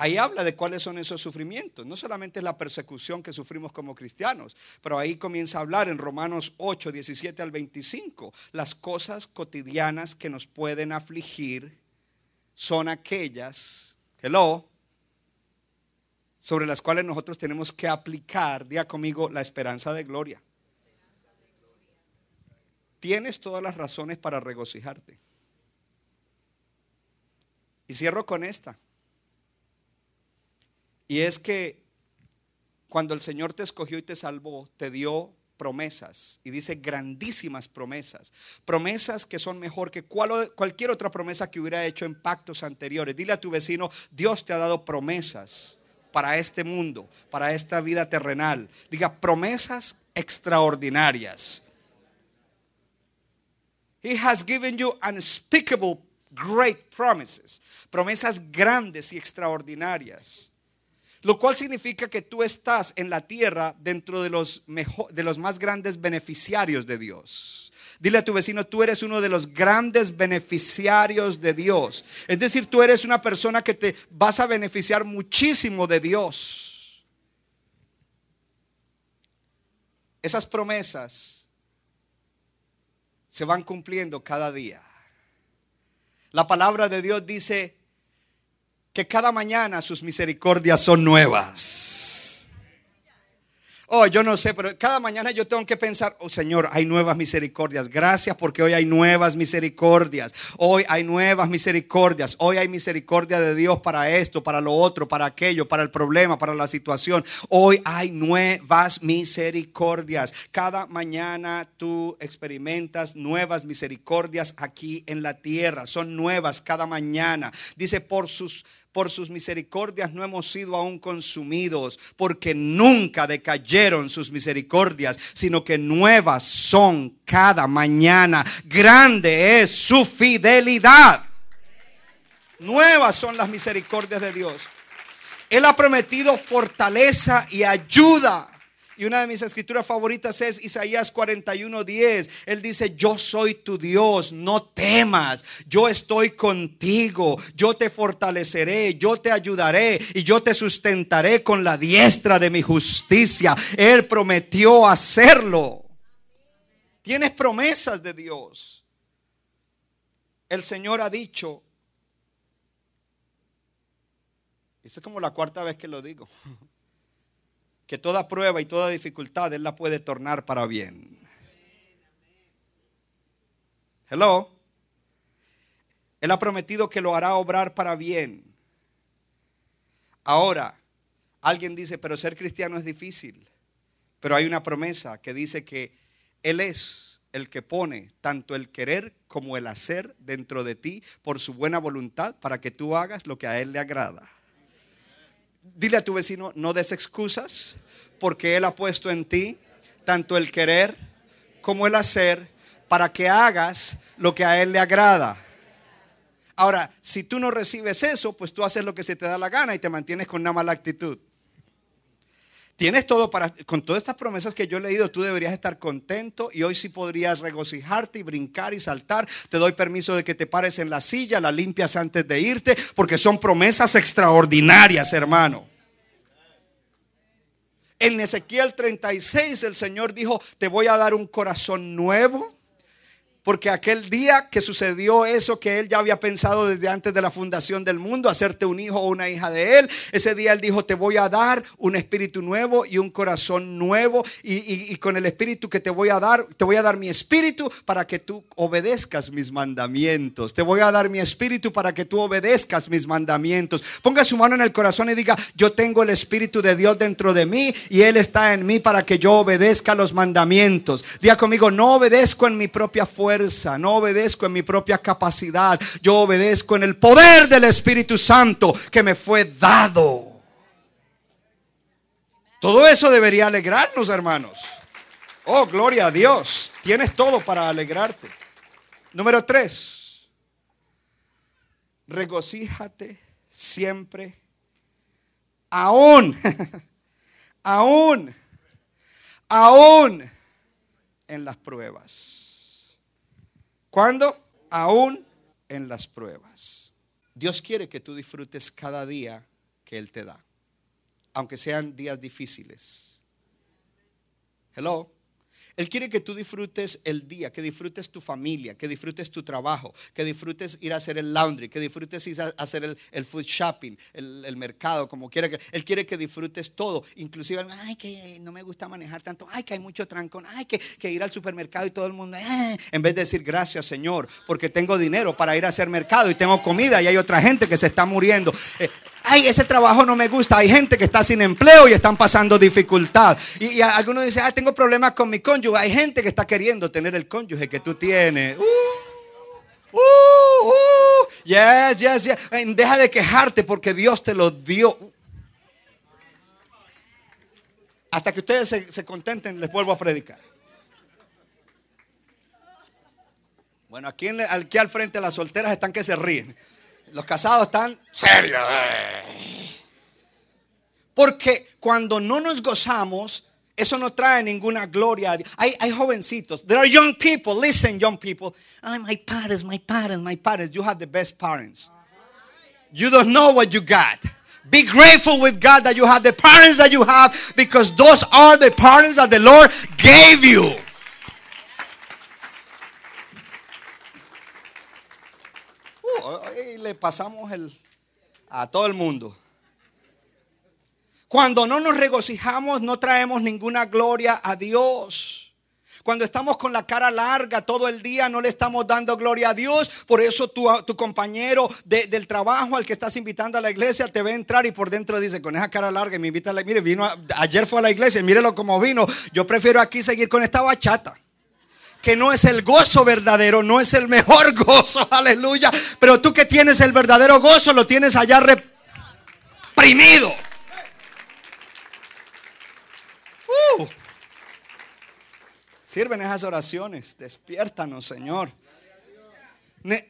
Ahí habla de cuáles son esos sufrimientos. No solamente la persecución que sufrimos como cristianos, pero ahí comienza a hablar en Romanos 8, 17 al 25. Las cosas cotidianas que nos pueden afligir son aquellas, hello, sobre las cuales nosotros tenemos que aplicar, día conmigo, la esperanza de gloria. Tienes todas las razones para regocijarte. Y cierro con esta. Y es que cuando el Señor te escogió y te salvó, te dio promesas. Y dice grandísimas promesas. Promesas que son mejor que cualquier otra promesa que hubiera hecho en pactos anteriores. Dile a tu vecino, Dios te ha dado promesas para este mundo, para esta vida terrenal. Diga, promesas extraordinarias. He has given you unspeakable great promises. Promesas grandes y extraordinarias. Lo cual significa que tú estás en la tierra dentro de los, de los más grandes beneficiarios de Dios. Dile a tu vecino, tú eres uno de los grandes beneficiarios de Dios. Es decir, tú eres una persona que te vas a beneficiar muchísimo de Dios. Esas promesas se van cumpliendo cada día. La palabra de Dios dice, que cada mañana sus misericordias son nuevas. Oh, yo no sé, pero cada mañana yo tengo que pensar, oh Señor, hay nuevas misericordias. Gracias porque hoy hay nuevas misericordias. Hoy hay nuevas misericordias. Hoy hay misericordia de Dios para esto, para lo otro, para aquello, para el problema, para la situación. Hoy hay nuevas misericordias. Cada mañana tú experimentas nuevas misericordias aquí en la tierra. Son nuevas cada mañana. Dice, por sus por sus misericordias no hemos sido aún consumidos, porque nunca decayeron sus misericordias, sino que nuevas son cada mañana. Grande es su fidelidad. Nuevas son las misericordias de Dios. Él ha prometido fortaleza y ayuda y una de mis escrituras favoritas es Isaías 41:10. Él dice, yo soy tu Dios, no temas, yo estoy contigo, yo te fortaleceré, yo te ayudaré y yo te sustentaré con la diestra de mi justicia. Él prometió hacerlo. Tienes promesas de Dios. El Señor ha dicho, esta es como la cuarta vez que lo digo que toda prueba y toda dificultad Él la puede tornar para bien. Hello. Él ha prometido que lo hará obrar para bien. Ahora, alguien dice, pero ser cristiano es difícil. Pero hay una promesa que dice que Él es el que pone tanto el querer como el hacer dentro de ti por su buena voluntad para que tú hagas lo que a Él le agrada. Dile a tu vecino, no des excusas, porque Él ha puesto en ti tanto el querer como el hacer para que hagas lo que a Él le agrada. Ahora, si tú no recibes eso, pues tú haces lo que se te da la gana y te mantienes con una mala actitud. Tienes todo para, con todas estas promesas que yo he leído, tú deberías estar contento y hoy sí podrías regocijarte y brincar y saltar. Te doy permiso de que te pares en la silla, la limpias antes de irte, porque son promesas extraordinarias, hermano. En Ezequiel 36 el Señor dijo, te voy a dar un corazón nuevo porque aquel día que sucedió eso que él ya había pensado desde antes de la fundación del mundo, hacerte un hijo o una hija de él, ese día él dijo, te voy a dar un espíritu nuevo y un corazón nuevo. Y, con el espíritu que te voy a dar, te voy a dar mi espíritu para que tú obedezcas mis mandamientos. Te voy a dar mi espíritu para que tú obedezcas mis mandamientos. Ponga su mano en el corazón y diga, yo tengo el espíritu de Dios dentro de mí y él está en mí para que yo obedezca los mandamientos. Diga conmigo, no obedezco en mi propia fuerza no obedezco en mi propia capacidad, yo obedezco en el poder del Espíritu Santo que me fue dado. Todo eso debería alegrarnos, hermanos. Oh, gloria a Dios. Tienes todo para alegrarte. Número tres. Regocíjate siempre. Aún. aún. Aún en las pruebas. ¿Cuándo? Aún en las pruebas. Dios quiere que tú disfrutes cada día que Él te da, aunque sean días difíciles. Hello. Él quiere que tú disfrutes el día, que disfrutes tu familia, que disfrutes tu trabajo, que disfrutes ir a hacer el laundry, que disfrutes ir a hacer el, food shopping, el, mercado, como quiera. Que, él quiere que disfrutes todo, inclusive, ay, que no me gusta manejar tanto, ay, que hay mucho trancón, ay, que, que ir al supermercado y todo el mundo, eh", en vez de decir gracias Señor, porque tengo dinero para ir a hacer mercado y tengo comida y hay otra gente que se está muriendo. Eh, ay, ese trabajo no me gusta. Hay gente que está sin empleo y están pasando dificultad. Y, algunos dicen, ah, tengo problemas con mi cónyuge. Hay gente que está queriendo tener el cónyuge que tú tienes. Uh, uh, uh. yes, yes, yes. Deja de quejarte porque Dios te lo dio. Hasta que ustedes se, se contenten, les vuelvo a predicar. Bueno, aquí, aquí al frente las solteras están que se ríen. Los casados están serios. Porque cuando no nos gozamos, eso no trae ninguna gloria. Hay, hay jovencitos. There are young people. Listen, young people. Oh, my parents, my parents, my parents. You have the best parents. You don't know what you got. Be grateful with God that you have the parents that you have because those are the parents that the Lord gave you. Y le pasamos el, a todo el mundo. Cuando no nos regocijamos, no traemos ninguna gloria a Dios. Cuando estamos con la cara larga todo el día, no le estamos dando gloria a Dios. Por eso tu, tu compañero del trabajo al que estás invitando a la iglesia te ve entrar y por dentro dice, con esa cara larga, me invita a la Mire, vino ayer fue a la iglesia, mírelo como vino. Yo prefiero aquí seguir con esta bachata que no es el gozo verdadero, no es el mejor gozo, aleluya. Pero tú que tienes el verdadero gozo, lo tienes allá reprimido. Uh. Sirven esas oraciones, despiértanos, Señor.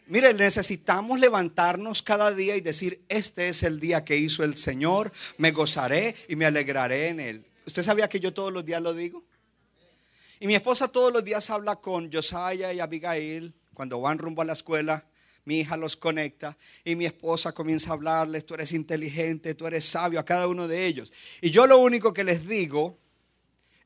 mire, necesitamos levantarnos cada día y decir, este es el día que hizo el Señor, me gozaré y me alegraré en él. ¿Usted sabía que yo todos los días lo digo? Y mi esposa todos los días habla con Josiah y Abigail cuando van rumbo a la escuela. Mi hija los conecta y mi esposa comienza a hablarles, tú eres inteligente, tú eres sabio a cada uno de ellos. Y yo lo único que les digo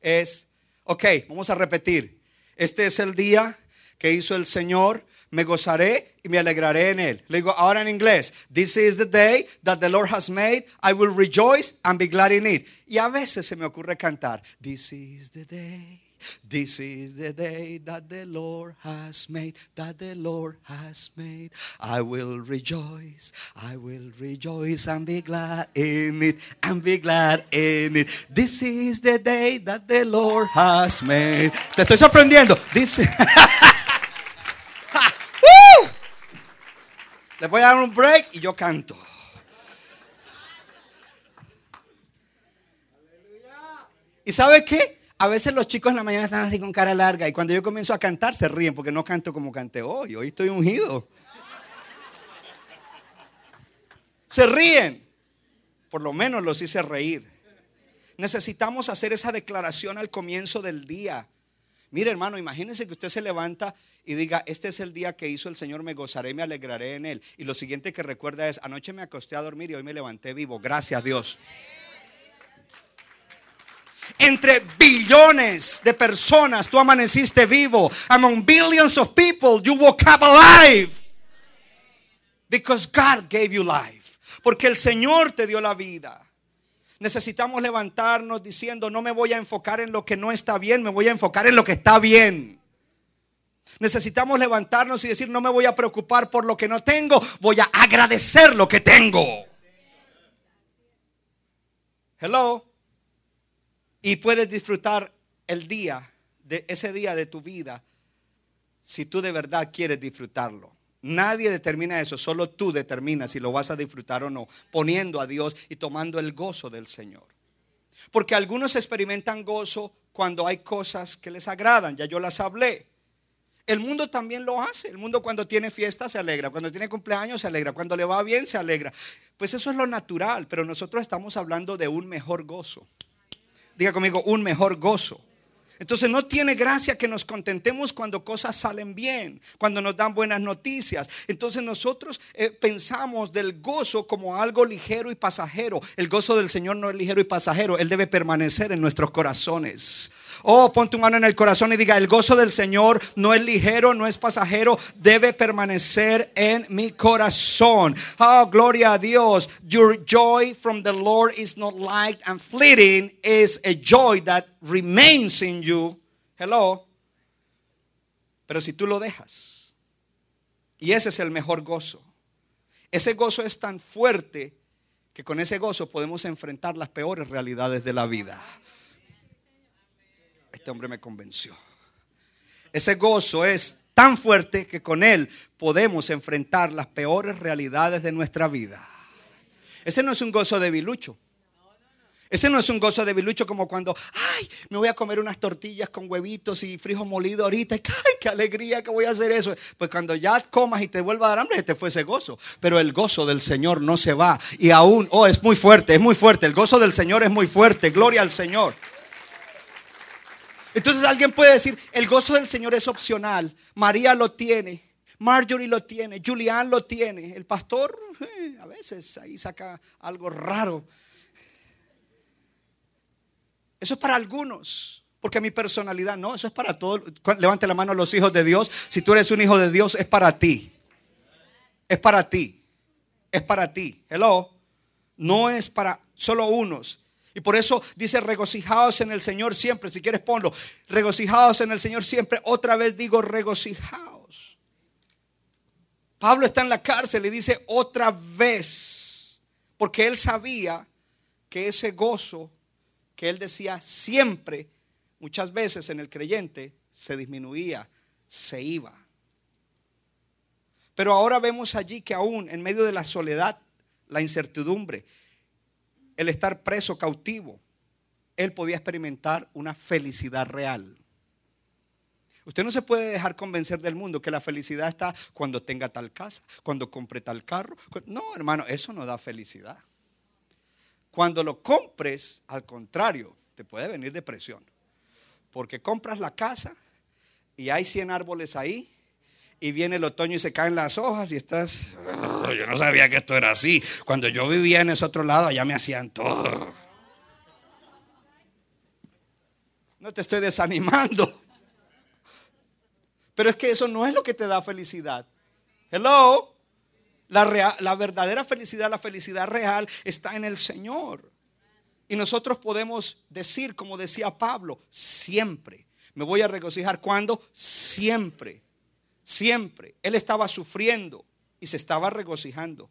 es, ok, vamos a repetir, este es el día que hizo el Señor, me gozaré y me alegraré en él. Le digo ahora en inglés, this is the day that the Lord has made, I will rejoice and be glad in it. Y a veces se me ocurre cantar, this is the day This is the day that the Lord has made, that the Lord has made. I will rejoice, I will rejoice and be glad in it, and be glad in it. This is the day that the Lord has made. Te estoy sorprendiendo. This voy a dar un break y yo canto. ¿Y sabe qué? A veces los chicos en la mañana están así con cara larga y cuando yo comienzo a cantar se ríen porque no canto como canté hoy. Hoy estoy ungido. Se ríen. Por lo menos los hice reír. Necesitamos hacer esa declaración al comienzo del día. Mire hermano, imagínense que usted se levanta y diga, este es el día que hizo el Señor, me gozaré me alegraré en él. Y lo siguiente que recuerda es, anoche me acosté a dormir y hoy me levanté vivo. Gracias Dios. Entre billones de personas tú amaneciste vivo. Among billions of people you woke up alive. Because God gave you life. Porque el Señor te dio la vida. Necesitamos levantarnos diciendo, no me voy a enfocar en lo que no está bien, me voy a enfocar en lo que está bien. Necesitamos levantarnos y decir, no me voy a preocupar por lo que no tengo, voy a agradecer lo que tengo. Hello. Y puedes disfrutar el día, de ese día de tu vida, si tú de verdad quieres disfrutarlo. Nadie determina eso, solo tú determinas si lo vas a disfrutar o no, poniendo a Dios y tomando el gozo del Señor. Porque algunos experimentan gozo cuando hay cosas que les agradan, ya yo las hablé. El mundo también lo hace. El mundo cuando tiene fiesta se alegra, cuando tiene cumpleaños se alegra, cuando le va bien se alegra. Pues eso es lo natural, pero nosotros estamos hablando de un mejor gozo. Diga conmigo, un mejor gozo. Entonces no tiene gracia que nos contentemos cuando cosas salen bien, cuando nos dan buenas noticias. Entonces nosotros eh, pensamos del gozo como algo ligero y pasajero. El gozo del Señor no es ligero y pasajero, Él debe permanecer en nuestros corazones. Oh, pon tu mano en el corazón y diga, el gozo del Señor no es ligero, no es pasajero, debe permanecer en mi corazón. Oh, gloria a Dios. Your joy from the Lord is not light and fleeting, is a joy that remains in you. Hello. Pero si tú lo dejas, y ese es el mejor gozo, ese gozo es tan fuerte que con ese gozo podemos enfrentar las peores realidades de la vida. Este hombre me convenció. Ese gozo es tan fuerte que con él podemos enfrentar las peores realidades de nuestra vida. Ese no es un gozo de bilucho. Ese no es un gozo de bilucho como cuando, ay, me voy a comer unas tortillas con huevitos y frijos molidos ahorita. ay, qué alegría que voy a hacer eso. Pues cuando ya comas y te vuelva a dar hambre, te fue ese gozo. Pero el gozo del Señor no se va. Y aún, oh, es muy fuerte, es muy fuerte. El gozo del Señor es muy fuerte. Gloria al Señor. Entonces alguien puede decir, el gozo del Señor es opcional. María lo tiene, Marjorie lo tiene, Julián lo tiene. El pastor eh, a veces ahí saca algo raro. Eso es para algunos, porque mi personalidad no, eso es para todos. Levante la mano a los hijos de Dios. Si tú eres un hijo de Dios, es para ti. Es para ti. Es para ti. Hello. No es para solo unos. Y por eso dice regocijados en el Señor siempre. Si quieres ponlo. Regocijados en el Señor siempre. Otra vez digo regocijados. Pablo está en la cárcel y dice otra vez. Porque él sabía que ese gozo que él decía siempre, muchas veces en el creyente, se disminuía, se iba. Pero ahora vemos allí que aún en medio de la soledad, la incertidumbre, el estar preso, cautivo, él podía experimentar una felicidad real. Usted no se puede dejar convencer del mundo que la felicidad está cuando tenga tal casa, cuando compre tal carro. No, hermano, eso no da felicidad. Cuando lo compres, al contrario, te puede venir depresión. Porque compras la casa y hay 100 árboles ahí y viene el otoño y se caen las hojas y estás, yo no sabía que esto era así. Cuando yo vivía en ese otro lado, allá me hacían todo. No te estoy desanimando. Pero es que eso no es lo que te da felicidad. Hello. La, la verdadera felicidad, la felicidad real está en el Señor. Y nosotros podemos decir, como decía Pablo, siempre. Me voy a regocijar cuando siempre. Siempre. Él estaba sufriendo y se estaba regocijando.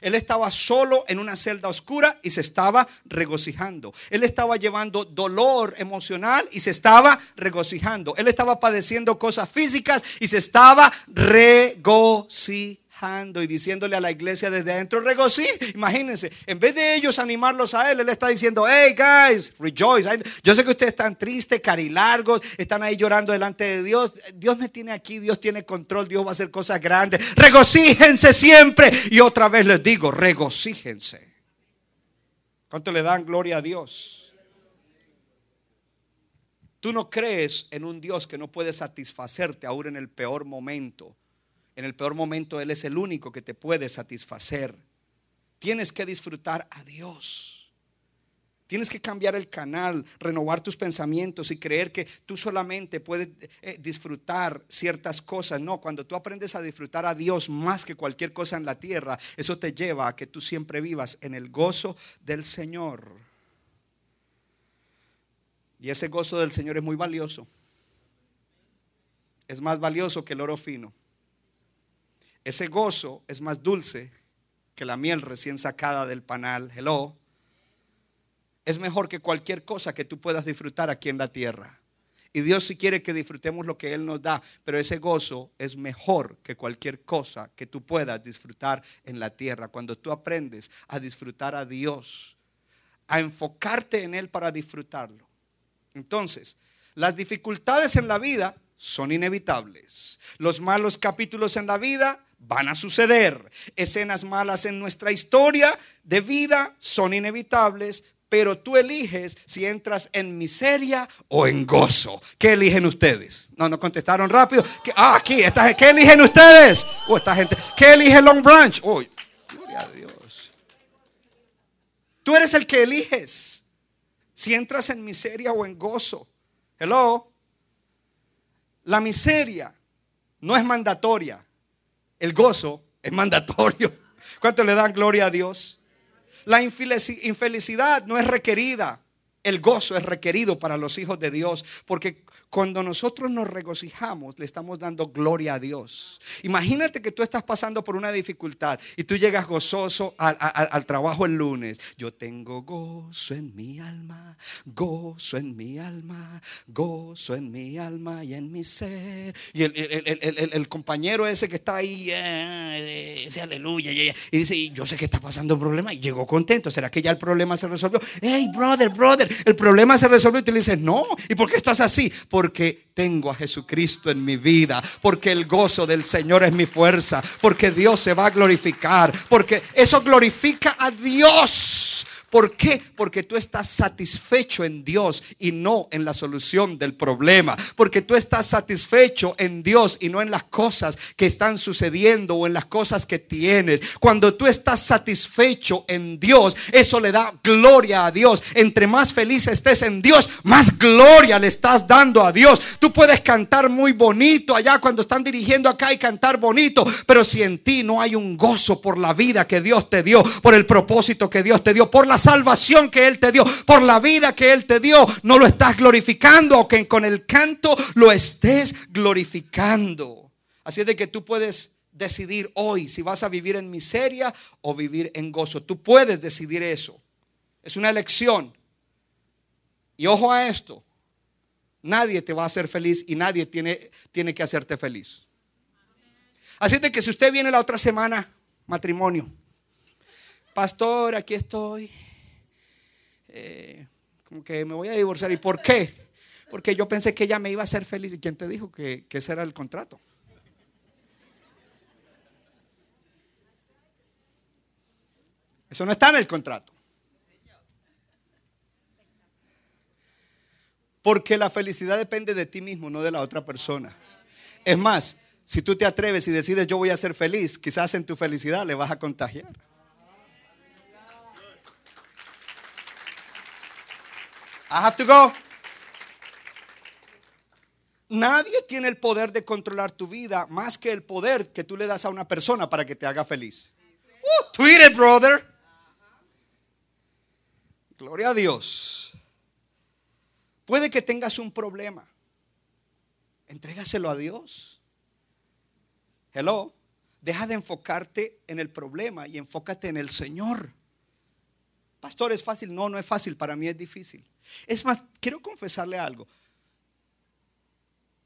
Él estaba solo en una celda oscura y se estaba regocijando. Él estaba llevando dolor emocional y se estaba regocijando. Él estaba padeciendo cosas físicas y se estaba regocijando y diciéndole a la iglesia desde adentro, regocijen. Imagínense, en vez de ellos animarlos a él, él está diciendo, hey guys, rejoice. Yo sé que ustedes están tristes, carilargos, están ahí llorando delante de Dios. Dios me tiene aquí, Dios tiene control, Dios va a hacer cosas grandes. Regocíjense siempre. Y otra vez les digo, regocíjense. ¿Cuánto le dan gloria a Dios? Tú no crees en un Dios que no puede satisfacerte aún en el peor momento. En el peor momento Él es el único que te puede satisfacer. Tienes que disfrutar a Dios. Tienes que cambiar el canal, renovar tus pensamientos y creer que tú solamente puedes eh, disfrutar ciertas cosas. No, cuando tú aprendes a disfrutar a Dios más que cualquier cosa en la tierra, eso te lleva a que tú siempre vivas en el gozo del Señor. Y ese gozo del Señor es muy valioso. Es más valioso que el oro fino. Ese gozo es más dulce que la miel recién sacada del panal. Hello. Es mejor que cualquier cosa que tú puedas disfrutar aquí en la tierra. Y Dios si quiere que disfrutemos lo que Él nos da, pero ese gozo es mejor que cualquier cosa que tú puedas disfrutar en la tierra. Cuando tú aprendes a disfrutar a Dios, a enfocarte en Él para disfrutarlo. Entonces, las dificultades en la vida son inevitables. Los malos capítulos en la vida van a suceder. Escenas malas en nuestra historia de vida son inevitables, pero tú eliges si entras en miseria o en gozo. ¿Qué eligen ustedes? No, no contestaron rápido. Ah, aquí, esta, ¿qué eligen ustedes? Oh, esta gente. ¿Qué elige Long Branch? Oh, gloria a Dios. Tú eres el que eliges si entras en miseria o en gozo. Hello. La miseria no es mandatoria. El gozo es mandatorio. ¿Cuánto le dan gloria a Dios? La infelicidad no es requerida. El gozo es requerido para los hijos de Dios, porque cuando nosotros nos regocijamos, le estamos dando gloria a Dios. Imagínate que tú estás pasando por una dificultad y tú llegas gozoso al, trabajo el lunes. Yo tengo gozo en mi alma, gozo en mi alma, gozo en mi alma y en mi ser. Y el, compañero ese que está ahí, eh, ese aleluya, y dice, yo sé que está pasando un problema y llegó contento. ¿Será que ya el problema se resolvió? Hey, brother, brother, el problema se resolvió y tú le dices, no. ¿Y por qué estás así? Porque tengo a Jesucristo en mi vida, porque el gozo del Señor es mi fuerza, porque Dios se va a glorificar, porque eso glorifica a Dios. ¿Por qué? Porque tú estás satisfecho en Dios y no en la solución del problema. Porque tú estás satisfecho en Dios y no en las cosas que están sucediendo o en las cosas que tienes. Cuando tú estás satisfecho en Dios, eso le da gloria a Dios. Entre más feliz estés en Dios, más gloria le estás dando a Dios. Tú puedes cantar muy bonito allá cuando están dirigiendo acá y cantar bonito, pero si en ti no hay un gozo por la vida que Dios te dio, por el propósito que Dios te dio, por la salvación que Él te dio, por la vida que Él te dio, no lo estás glorificando o que con el canto lo estés glorificando. Así es de que tú puedes decidir hoy si vas a vivir en miseria o vivir en gozo. Tú puedes decidir eso. Es una elección. Y ojo a esto, nadie te va a hacer feliz y nadie tiene, tiene que hacerte feliz. Así de que si usted viene la otra semana, matrimonio, pastor, aquí estoy, eh, como que me voy a divorciar. ¿Y por qué? Porque yo pensé que ella me iba a hacer feliz. ¿Y quién te dijo que, que ese era el contrato? Eso no está en el contrato. Porque la felicidad depende de ti mismo, no de la otra persona. Es más, si tú te atreves y decides yo voy a ser feliz, quizás en tu felicidad le vas a contagiar. I have to go. Nadie tiene el poder de controlar tu vida más que el poder que tú le das a una persona para que te haga feliz. Uh, tweet it, brother. Gloria a Dios. Puede que tengas un problema. Entrégaselo a Dios. Hello. Deja de enfocarte en el problema y enfócate en el Señor. Pastor, ¿es fácil? No, no es fácil. Para mí es difícil. Es más, quiero confesarle algo.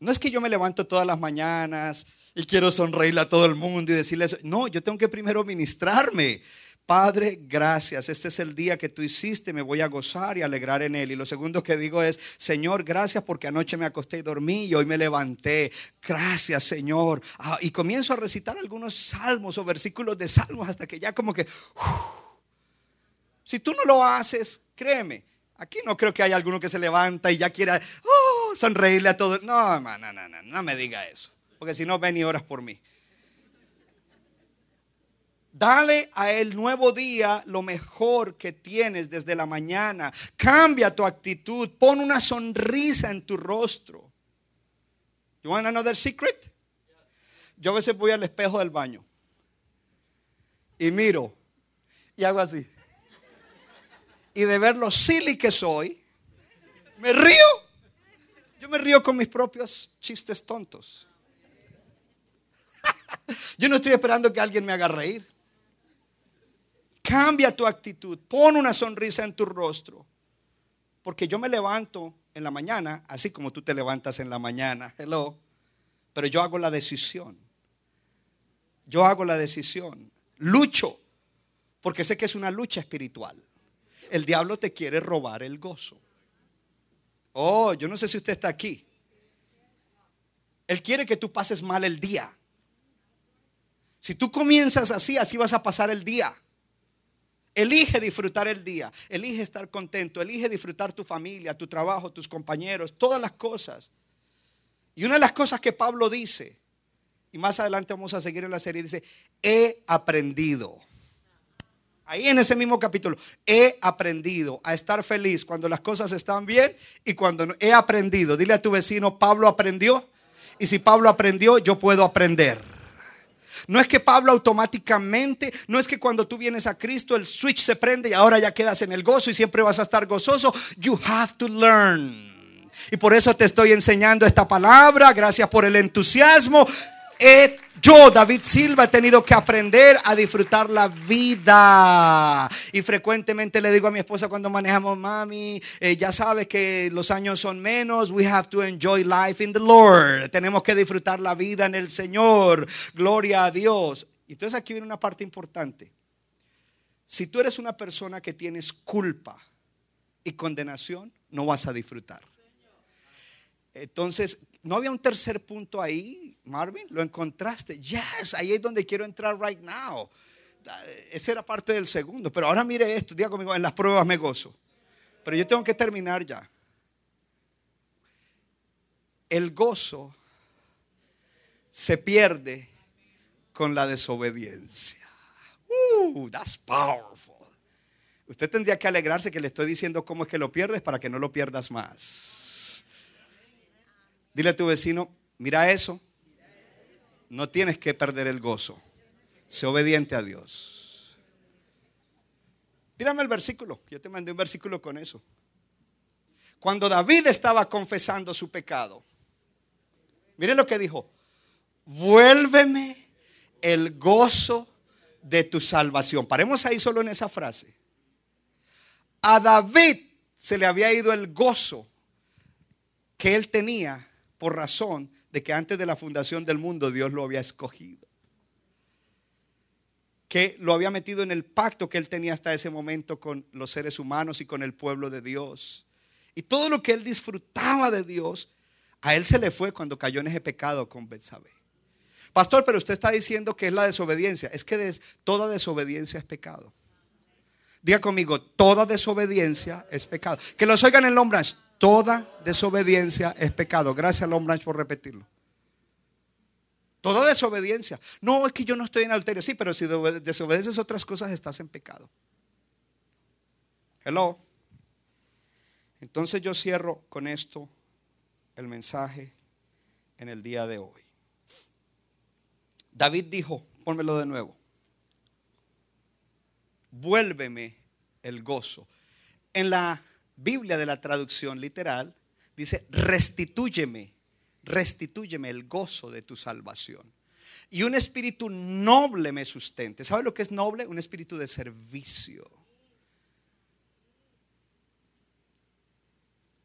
No es que yo me levanto todas las mañanas y quiero sonreírle a todo el mundo y decirle eso. No, yo tengo que primero ministrarme. Padre, gracias. Este es el día que tú hiciste. Me voy a gozar y alegrar en él. Y lo segundo que digo es, Señor, gracias porque anoche me acosté y dormí y hoy me levanté. Gracias, Señor. Ah, y comienzo a recitar algunos salmos o versículos de salmos hasta que ya como que... Si tú no lo haces, créeme, aquí no creo que haya alguno que se levanta y ya quiera, oh, sonreírle a todo. No, no, no, no, no me diga eso. Porque si no, ven y oras por mí. Dale a el nuevo día lo mejor que tienes desde la mañana. Cambia tu actitud. Pon una sonrisa en tu rostro. You want another secret? Yo a veces voy al espejo del baño y miro y hago así. Y de ver lo silly que soy, me río. Yo me río con mis propios chistes tontos. Yo no estoy esperando que alguien me haga reír. Cambia tu actitud, pon una sonrisa en tu rostro. Porque yo me levanto en la mañana, así como tú te levantas en la mañana. Hello. Pero yo hago la decisión. Yo hago la decisión. Lucho. Porque sé que es una lucha espiritual. El diablo te quiere robar el gozo. Oh, yo no sé si usted está aquí. Él quiere que tú pases mal el día. Si tú comienzas así, así vas a pasar el día. Elige disfrutar el día, elige estar contento, elige disfrutar tu familia, tu trabajo, tus compañeros, todas las cosas. Y una de las cosas que Pablo dice, y más adelante vamos a seguir en la serie, dice, he aprendido. Ahí en ese mismo capítulo, he aprendido a estar feliz cuando las cosas están bien y cuando no. He aprendido. Dile a tu vecino, Pablo aprendió. Y si Pablo aprendió, yo puedo aprender. No es que Pablo automáticamente, no es que cuando tú vienes a Cristo el switch se prende y ahora ya quedas en el gozo y siempre vas a estar gozoso. You have to learn. Y por eso te estoy enseñando esta palabra. Gracias por el entusiasmo. Yo, David Silva, he tenido que aprender a disfrutar la vida. Y frecuentemente le digo a mi esposa cuando manejamos, mami, eh, ya sabes que los años son menos. We have to enjoy life in the Lord. Tenemos que disfrutar la vida en el Señor. Gloria a Dios. Entonces aquí viene una parte importante. Si tú eres una persona que tienes culpa y condenación, no vas a disfrutar. Entonces, ¿no había un tercer punto ahí? Marvin, lo encontraste. Yes, ahí es donde quiero entrar right now. Esa era parte del segundo. Pero ahora mire esto, diga conmigo, en las pruebas me gozo. Pero yo tengo que terminar ya. El gozo se pierde con la desobediencia. Uh, that's powerful. Usted tendría que alegrarse que le estoy diciendo cómo es que lo pierdes para que no lo pierdas más. Dile a tu vecino, mira eso, no tienes que perder el gozo. Sé obediente a Dios. Tírame el versículo. Yo te mandé un versículo con eso. Cuando David estaba confesando su pecado, miren lo que dijo. Vuélveme el gozo de tu salvación. Paremos ahí solo en esa frase. A David se le había ido el gozo que él tenía por razón de que antes de la fundación del mundo Dios lo había escogido. Que lo había metido en el pacto que él tenía hasta ese momento con los seres humanos y con el pueblo de Dios. Y todo lo que él disfrutaba de Dios, a él se le fue cuando cayó en ese pecado con Betsabé. Pastor, pero usted está diciendo que es la desobediencia. Es que toda desobediencia es pecado. Diga conmigo, toda desobediencia es pecado. Que los oigan en el branch. Toda desobediencia es pecado. Gracias, Lombranch, por repetirlo. Toda desobediencia. No, es que yo no estoy en adulterio. Sí, pero si desobedeces otras cosas, estás en pecado. Hello. Entonces yo cierro con esto el mensaje en el día de hoy. David dijo, pónmelo de nuevo. Vuélveme el gozo. En la Biblia de la traducción literal dice, restitúyeme, restitúyeme el gozo de tu salvación. Y un espíritu noble me sustente. ¿Sabe lo que es noble? Un espíritu de servicio.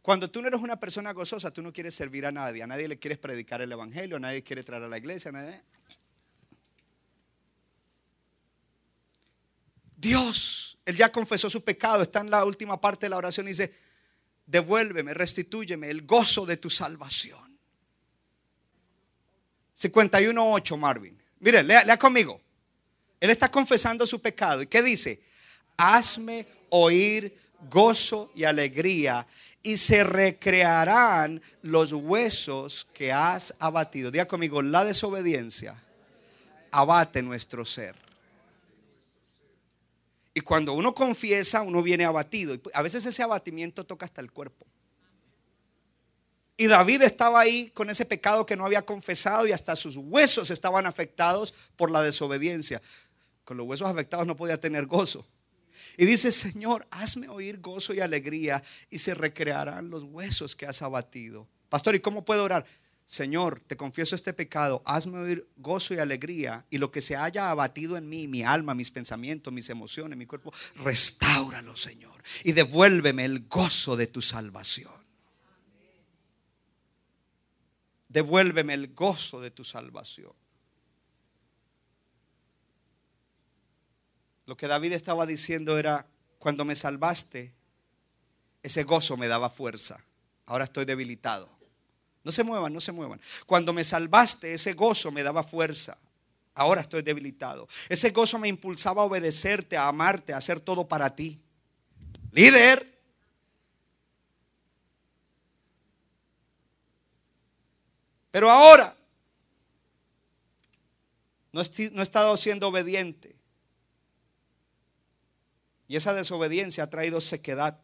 Cuando tú no eres una persona gozosa, tú no quieres servir a nadie. A nadie le quieres predicar el evangelio, a nadie quiere traer a la iglesia. nadie. Dios él ya confesó su pecado, está en la última parte de la oración y dice, devuélveme, restitúyeme el gozo de tu salvación. 51.8 Marvin. Mire, lea, lea conmigo. Él está confesando su pecado. ¿Y qué dice? Hazme oír gozo y alegría y se recrearán los huesos que has abatido. Diga conmigo, la desobediencia abate nuestro ser. Y cuando uno confiesa, uno viene abatido. Y a veces ese abatimiento toca hasta el cuerpo. Y David estaba ahí con ese pecado que no había confesado y hasta sus huesos estaban afectados por la desobediencia. Con los huesos afectados no podía tener gozo. Y dice, Señor, hazme oír gozo y alegría y se recrearán los huesos que has abatido. Pastor, ¿y cómo puedo orar? Señor, te confieso este pecado, hazme oír gozo y alegría y lo que se haya abatido en mí, mi alma, mis pensamientos, mis emociones, mi cuerpo, restáuralo, Señor, y devuélveme el gozo de tu salvación. Devuélveme el gozo de tu salvación. Lo que David estaba diciendo era, cuando me salvaste, ese gozo me daba fuerza. Ahora estoy debilitado. No se muevan, no se muevan. Cuando me salvaste, ese gozo me daba fuerza. Ahora estoy debilitado. Ese gozo me impulsaba a obedecerte, a amarte, a hacer todo para ti. Líder. Pero ahora no he estado siendo obediente. Y esa desobediencia ha traído sequedad.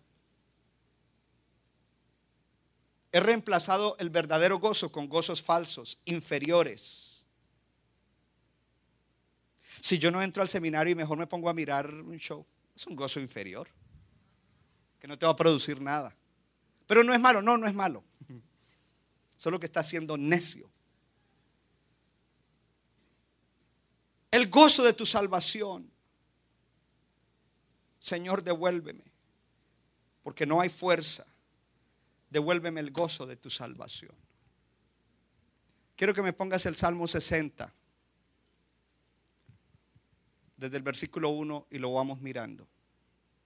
He reemplazado el verdadero gozo con gozos falsos, inferiores. Si yo no entro al seminario y mejor me pongo a mirar un show, es un gozo inferior, que no te va a producir nada. Pero no es malo, no, no es malo. Solo que está siendo necio. El gozo de tu salvación Señor, devuélveme, porque no hay fuerza. Devuélveme el gozo de tu salvación. Quiero que me pongas el Salmo 60, desde el versículo 1 y lo vamos mirando.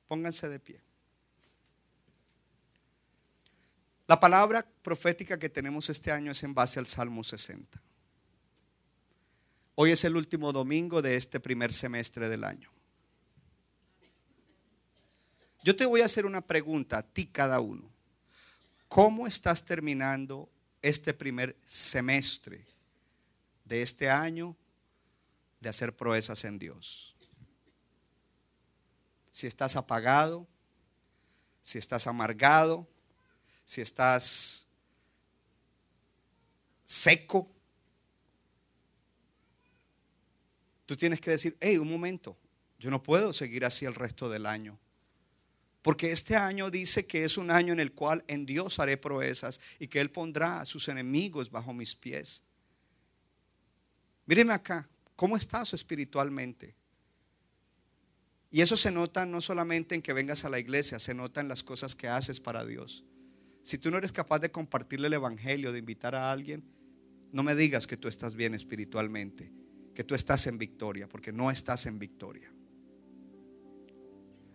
Pónganse de pie. La palabra profética que tenemos este año es en base al Salmo 60. Hoy es el último domingo de este primer semestre del año. Yo te voy a hacer una pregunta a ti cada uno. ¿Cómo estás terminando este primer semestre de este año de hacer proezas en Dios? Si estás apagado, si estás amargado, si estás seco, tú tienes que decir, hey, un momento, yo no puedo seguir así el resto del año. Porque este año dice que es un año en el cual en Dios haré proezas y que Él pondrá a sus enemigos bajo mis pies. Míreme acá, ¿cómo estás espiritualmente? Y eso se nota no solamente en que vengas a la iglesia, se nota en las cosas que haces para Dios. Si tú no eres capaz de compartirle el Evangelio, de invitar a alguien, no me digas que tú estás bien espiritualmente, que tú estás en victoria, porque no estás en victoria.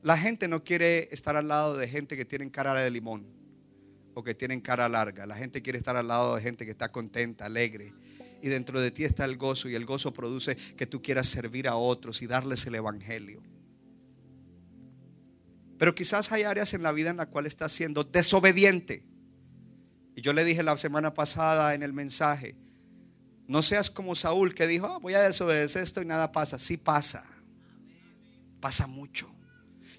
La gente no quiere estar al lado de gente que tienen cara de limón o que tienen cara larga. La gente quiere estar al lado de gente que está contenta, alegre. Y dentro de ti está el gozo y el gozo produce que tú quieras servir a otros y darles el evangelio. Pero quizás hay áreas en la vida en la cual estás siendo desobediente. Y yo le dije la semana pasada en el mensaje, no seas como Saúl que dijo, ah, voy a desobedecer esto y nada pasa. Sí pasa. Pasa mucho.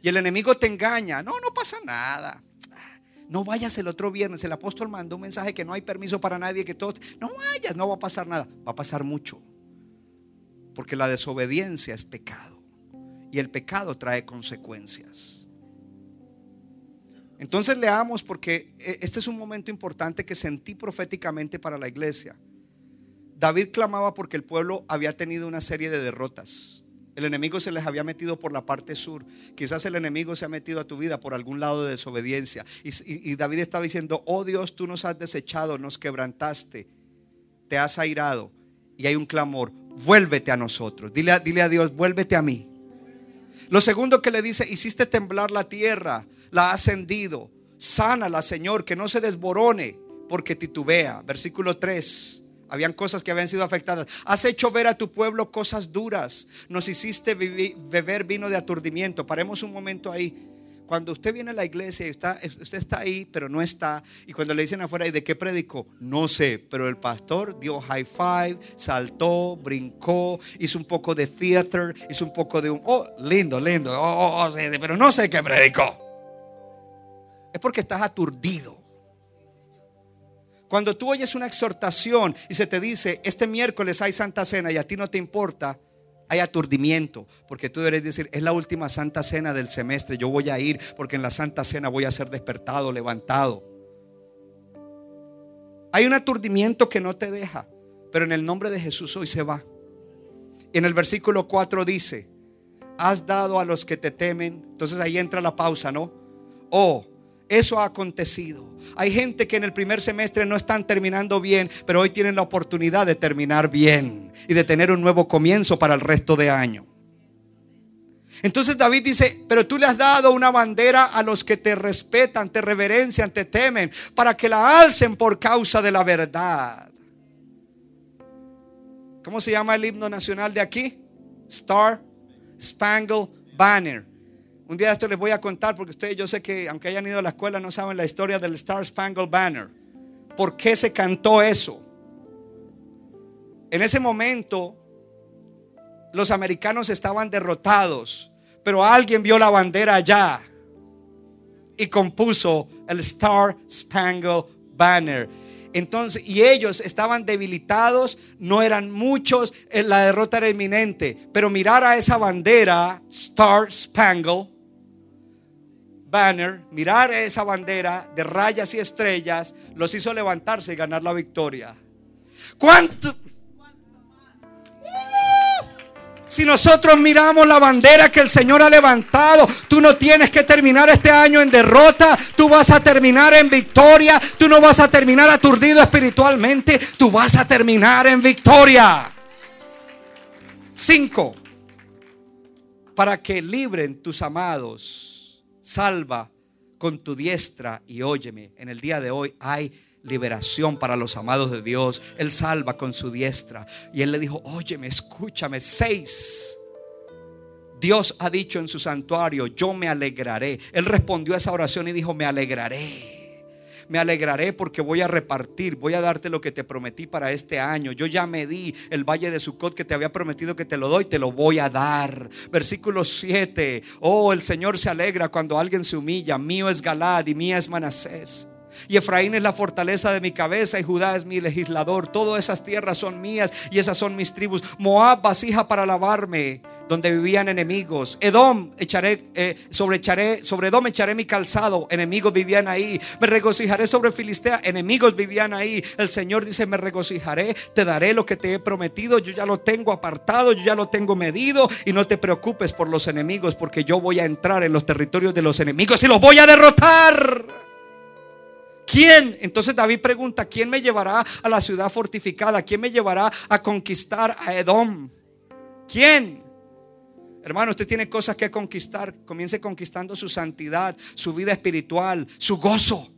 El enemigo te engaña. No, no pasa nada. No vayas el otro viernes. El apóstol mandó un mensaje que no hay permiso para nadie, que todos, no vayas, no va a pasar nada. Va a pasar mucho. Porque la desobediencia es pecado. Y el pecado trae consecuencias. Entonces leamos porque e, este es un momento importante que sentí proféticamente para la iglesia. David clamaba porque el pueblo había tenido una serie de derrotas. El enemigo se les había metido por la parte sur. Quizás el enemigo se ha metido a tu vida por algún lado de desobediencia. Y, David estaba diciendo, oh Dios, tú nos has desechado, nos quebrantaste, te has airado. Y hay un clamor, vuélvete a nosotros. Dile, dile a Dios, vuélvete a mí. Lo segundo que le dice, hiciste temblar la tierra, la has hendido. Sánala, Señor, que no se desborone porque titubea. Versículo 3. Habían cosas que habían sido afectadas. Has hecho ver a tu pueblo cosas duras. Nos hiciste beber vino de aturdimiento. Paremos un momento ahí. cuando usted viene a la iglesia y está, usted está ahí, pero no está, y cuando le dicen afuera, ¿y de qué predicó? No sé, pero el pastor dio high five, saltó, brincó, hizo un poco de theater, hizo un poco de un, oh, lindo, lindo, oh, oh, oh pero no sé qué predicó. Es porque estás aturdido. Cuando tú oyes una exhortación y se te dice, este miércoles hay Santa Cena y a ti no te importa, hay aturdimiento, porque tú deberes decir, es la última Santa Cena del semestre, yo voy a ir porque en la Santa Cena voy a ser despertado, levantado. Hay un aturdimiento que no te deja, pero en el nombre de Jesús hoy se va. En el versículo 4 dice, has dado a los que te temen, entonces ahí entra la pausa, ¿no? Oh, eso ha acontecido. Hay gente que en el primer semestre no están terminando bien, pero hoy tienen la oportunidad de terminar bien y de tener un nuevo comienzo para el resto de año. Entonces David dice, pero tú le has dado una bandera a los que te respetan, te reverencian, te temen, para que la alcen por causa de la verdad. ¿Cómo se llama el himno nacional de aquí? Star Spangled Banner. Un día esto les voy a contar porque ustedes yo sé que aunque hayan ido a la escuela no saben la historia del Star Spangled Banner. ¿Por qué se cantó eso? En ese momento los americanos estaban derrotados, pero alguien vio la bandera allá y compuso el Star Spangled Banner. Entonces, y ellos estaban debilitados, no eran muchos, eh, la derrota era inminente, pero mirar a esa bandera, Star Spangled, banner, mirar esa bandera de rayas y estrellas, los hizo levantarse y ganar la victoria. ¿Cuánto? Si nosotros miramos la bandera que el Señor ha levantado, tú no tienes que terminar este año en derrota, tú vas a terminar en victoria, tú no vas a terminar aturdido espiritualmente, tú vas a terminar en victoria. Cinco, para que libren tus amados salva con tu diestra y óyeme, en el día de hoy hay liberación para los amados de Dios. Él salva con su diestra. Y él le dijo, óyeme, escúchame, seis. Dios ha dicho en su santuario, yo me alegraré. Él respondió a esa oración y dijo, me alegraré me alegraré porque voy a repartir, voy a darte lo que te prometí para este año. Yo ya me di el valle de Sucot que te había prometido que te lo doy, te lo voy a dar. Versículo 7. Oh, el Señor se alegra cuando alguien se humilla. Mío es Galad y mía es Manasés. Y Efraín es la fortaleza de mi cabeza y Judá es mi legislador. Todas esas tierras son mías y esas son mis tribus. Moab vasija para lavarme, donde vivían enemigos. Edom echaré, eh, sobre, echaré, sobre Edom echaré mi calzado. Enemigos vivían ahí. Me regocijaré sobre Filistea. Enemigos vivían ahí. El Señor dice, me regocijaré. Te daré lo que te he prometido. Yo ya lo tengo apartado. Yo ya lo tengo medido. Y no te preocupes por los enemigos porque yo voy a entrar en los territorios de los enemigos y los voy a derrotar. ¿Quién? Entonces David pregunta, ¿quién me llevará a la ciudad fortificada? ¿Quién me llevará a conquistar a Edom? ¿Quién? Hermano, usted tiene cosas que conquistar. Comience conquistando su santidad, su vida espiritual, su gozo.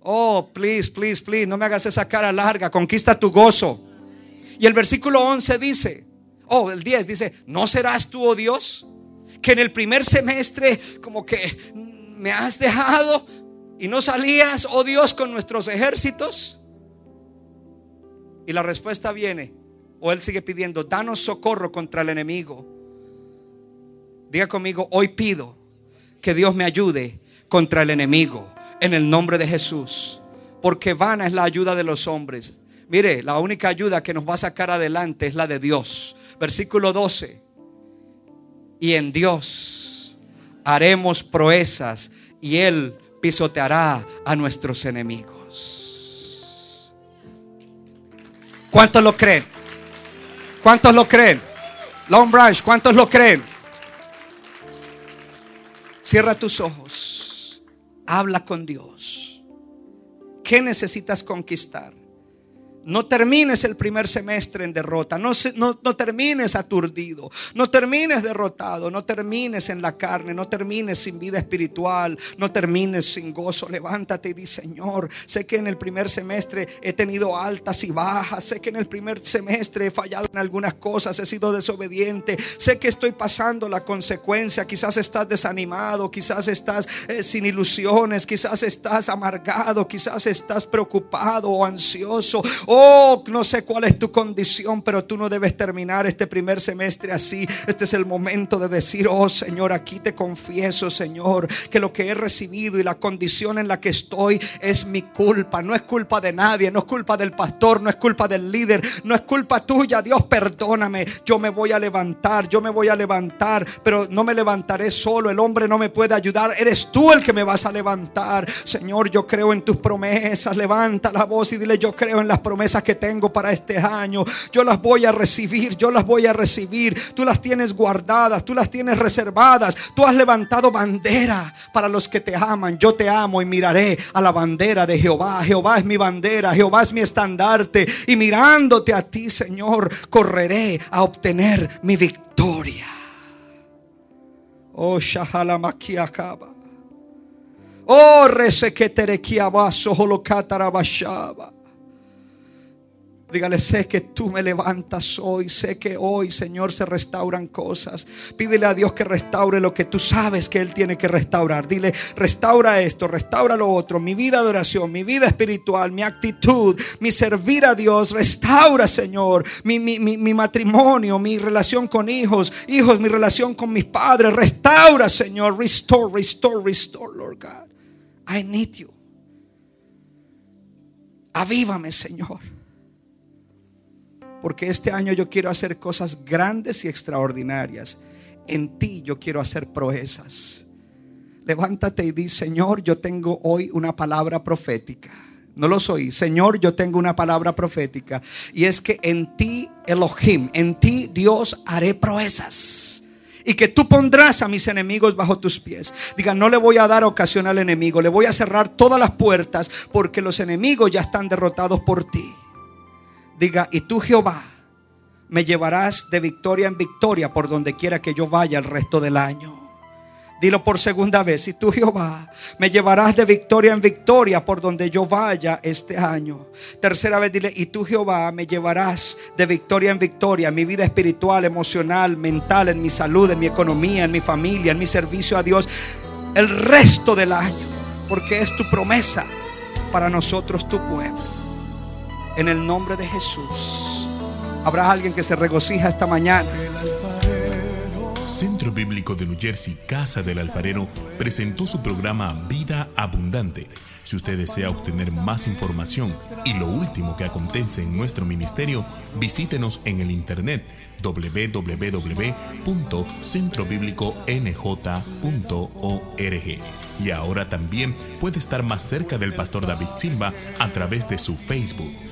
Oh, please, please, please, no me hagas esa cara larga. Conquista tu gozo. Y el versículo 11 dice, oh, el 10 dice, ¿no serás tú, oh Dios? Que en el primer semestre como que me has dejado, ¿Y no salías, oh Dios, con nuestros ejércitos? Y la respuesta viene, o él sigue pidiendo, danos socorro contra el enemigo. Diga conmigo, hoy pido que Dios me ayude contra el enemigo en el nombre de Jesús. Porque vana es la ayuda de los hombres. Mire, la única ayuda que nos va a sacar adelante es la de Dios. Versículo 12. Y en Dios haremos proezas y Él pisoteará a nuestros enemigos. ¿Cuántos lo creen? ¿Cuántos lo creen? Long Branch, ¿cuántos lo creen? Cierra tus ojos. Habla con Dios. ¿Qué necesitas conquistar? No termines el primer semestre en derrota, no, no, no, termines aturdido, no termines derrotado, no termines en la carne, no termines sin vida espiritual, no termines sin gozo. Levántate y di, Señor, sé que en el primer semestre he tenido altas y bajas, sé que en el primer semestre he fallado en algunas cosas, he sido desobediente, sé que estoy pasando la consecuencia, quizás estás desanimado, quizás estás eh, sin ilusiones, quizás estás amargado, quizás estás preocupado o ansioso Oh, no sé cuál es tu condición, pero tú no debes terminar este primer semestre así. Este es el momento de decir, oh Señor, aquí te confieso, Señor, que lo que he recibido y la condición en la que estoy es mi culpa. No es culpa de nadie, no es culpa del pastor, no es culpa del líder, no es culpa tuya. Dios, perdóname. Yo me voy a levantar, yo me voy a levantar, pero no me levantaré solo. El hombre no me puede ayudar. Eres tú el que me vas a levantar. Señor, yo creo en tus promesas. Levanta la voz y dile, yo creo en las promesas que tengo para este año. Yo las voy a recibir, yo las voy a recibir. Tú las tienes guardadas, tú las tienes reservadas. Tú has levantado bandera para los que te aman. Yo te amo y miraré a la bandera de Jehová. Jehová es mi bandera, Jehová es mi estandarte. Y mirándote a ti, Señor, correré a obtener mi victoria. Oh, Shahalamakiakaba. Oh, Reseketerekiabaso, Holokatarabashaba. Dígale, sé que tú me levantas hoy. Sé que hoy, Señor, se restauran cosas. Pídele a Dios que restaure lo que tú sabes que Él tiene que restaurar. Dile, restaura esto, restaura lo otro. Mi vida de oración, mi vida espiritual, mi actitud, mi servir a Dios. Restaura, Señor, mi, mi matrimonio, mi relación con hijos. Hijos, mi relación con mis padres. Restaura, Señor. Restore, restore, restore, Lord God. I need you. Avívame, Señor porque este año yo quiero hacer cosas grandes y extraordinarias. En ti yo quiero hacer proezas. Levántate y di, Señor, yo tengo hoy una palabra profética. No lo soy. Señor, yo tengo una palabra profética. Y es que en ti, Elohim, en ti, Dios, haré proezas. Y que tú pondrás a mis enemigos bajo tus pies. Diga, no le voy a dar ocasión al enemigo. Le voy a cerrar todas las puertas porque los enemigos ya están derrotados por ti. Diga, y tú Jehová me llevarás de victoria en victoria por donde quiera que yo vaya el resto del año. Dilo por segunda vez, y tú Jehová me llevarás de victoria en victoria por donde yo vaya este año. Tercera vez dile, y tú Jehová me llevarás de victoria en victoria en mi vida espiritual, emocional, mental, en mi salud, en mi economía, en mi familia, en mi servicio a Dios, el resto del año, porque es tu promesa para nosotros, tu pueblo en el nombre de Jesús. Habrá alguien que se regocija esta mañana. Centro Bíblico de New Jersey, Casa del Alfarero, presentó su programa Vida Abundante. Si usted desea obtener más información y lo último que acontece en nuestro ministerio, visítenos en el internet www.centrobibliconj.org. Y ahora también puede estar más cerca del pastor David Silva a través de su Facebook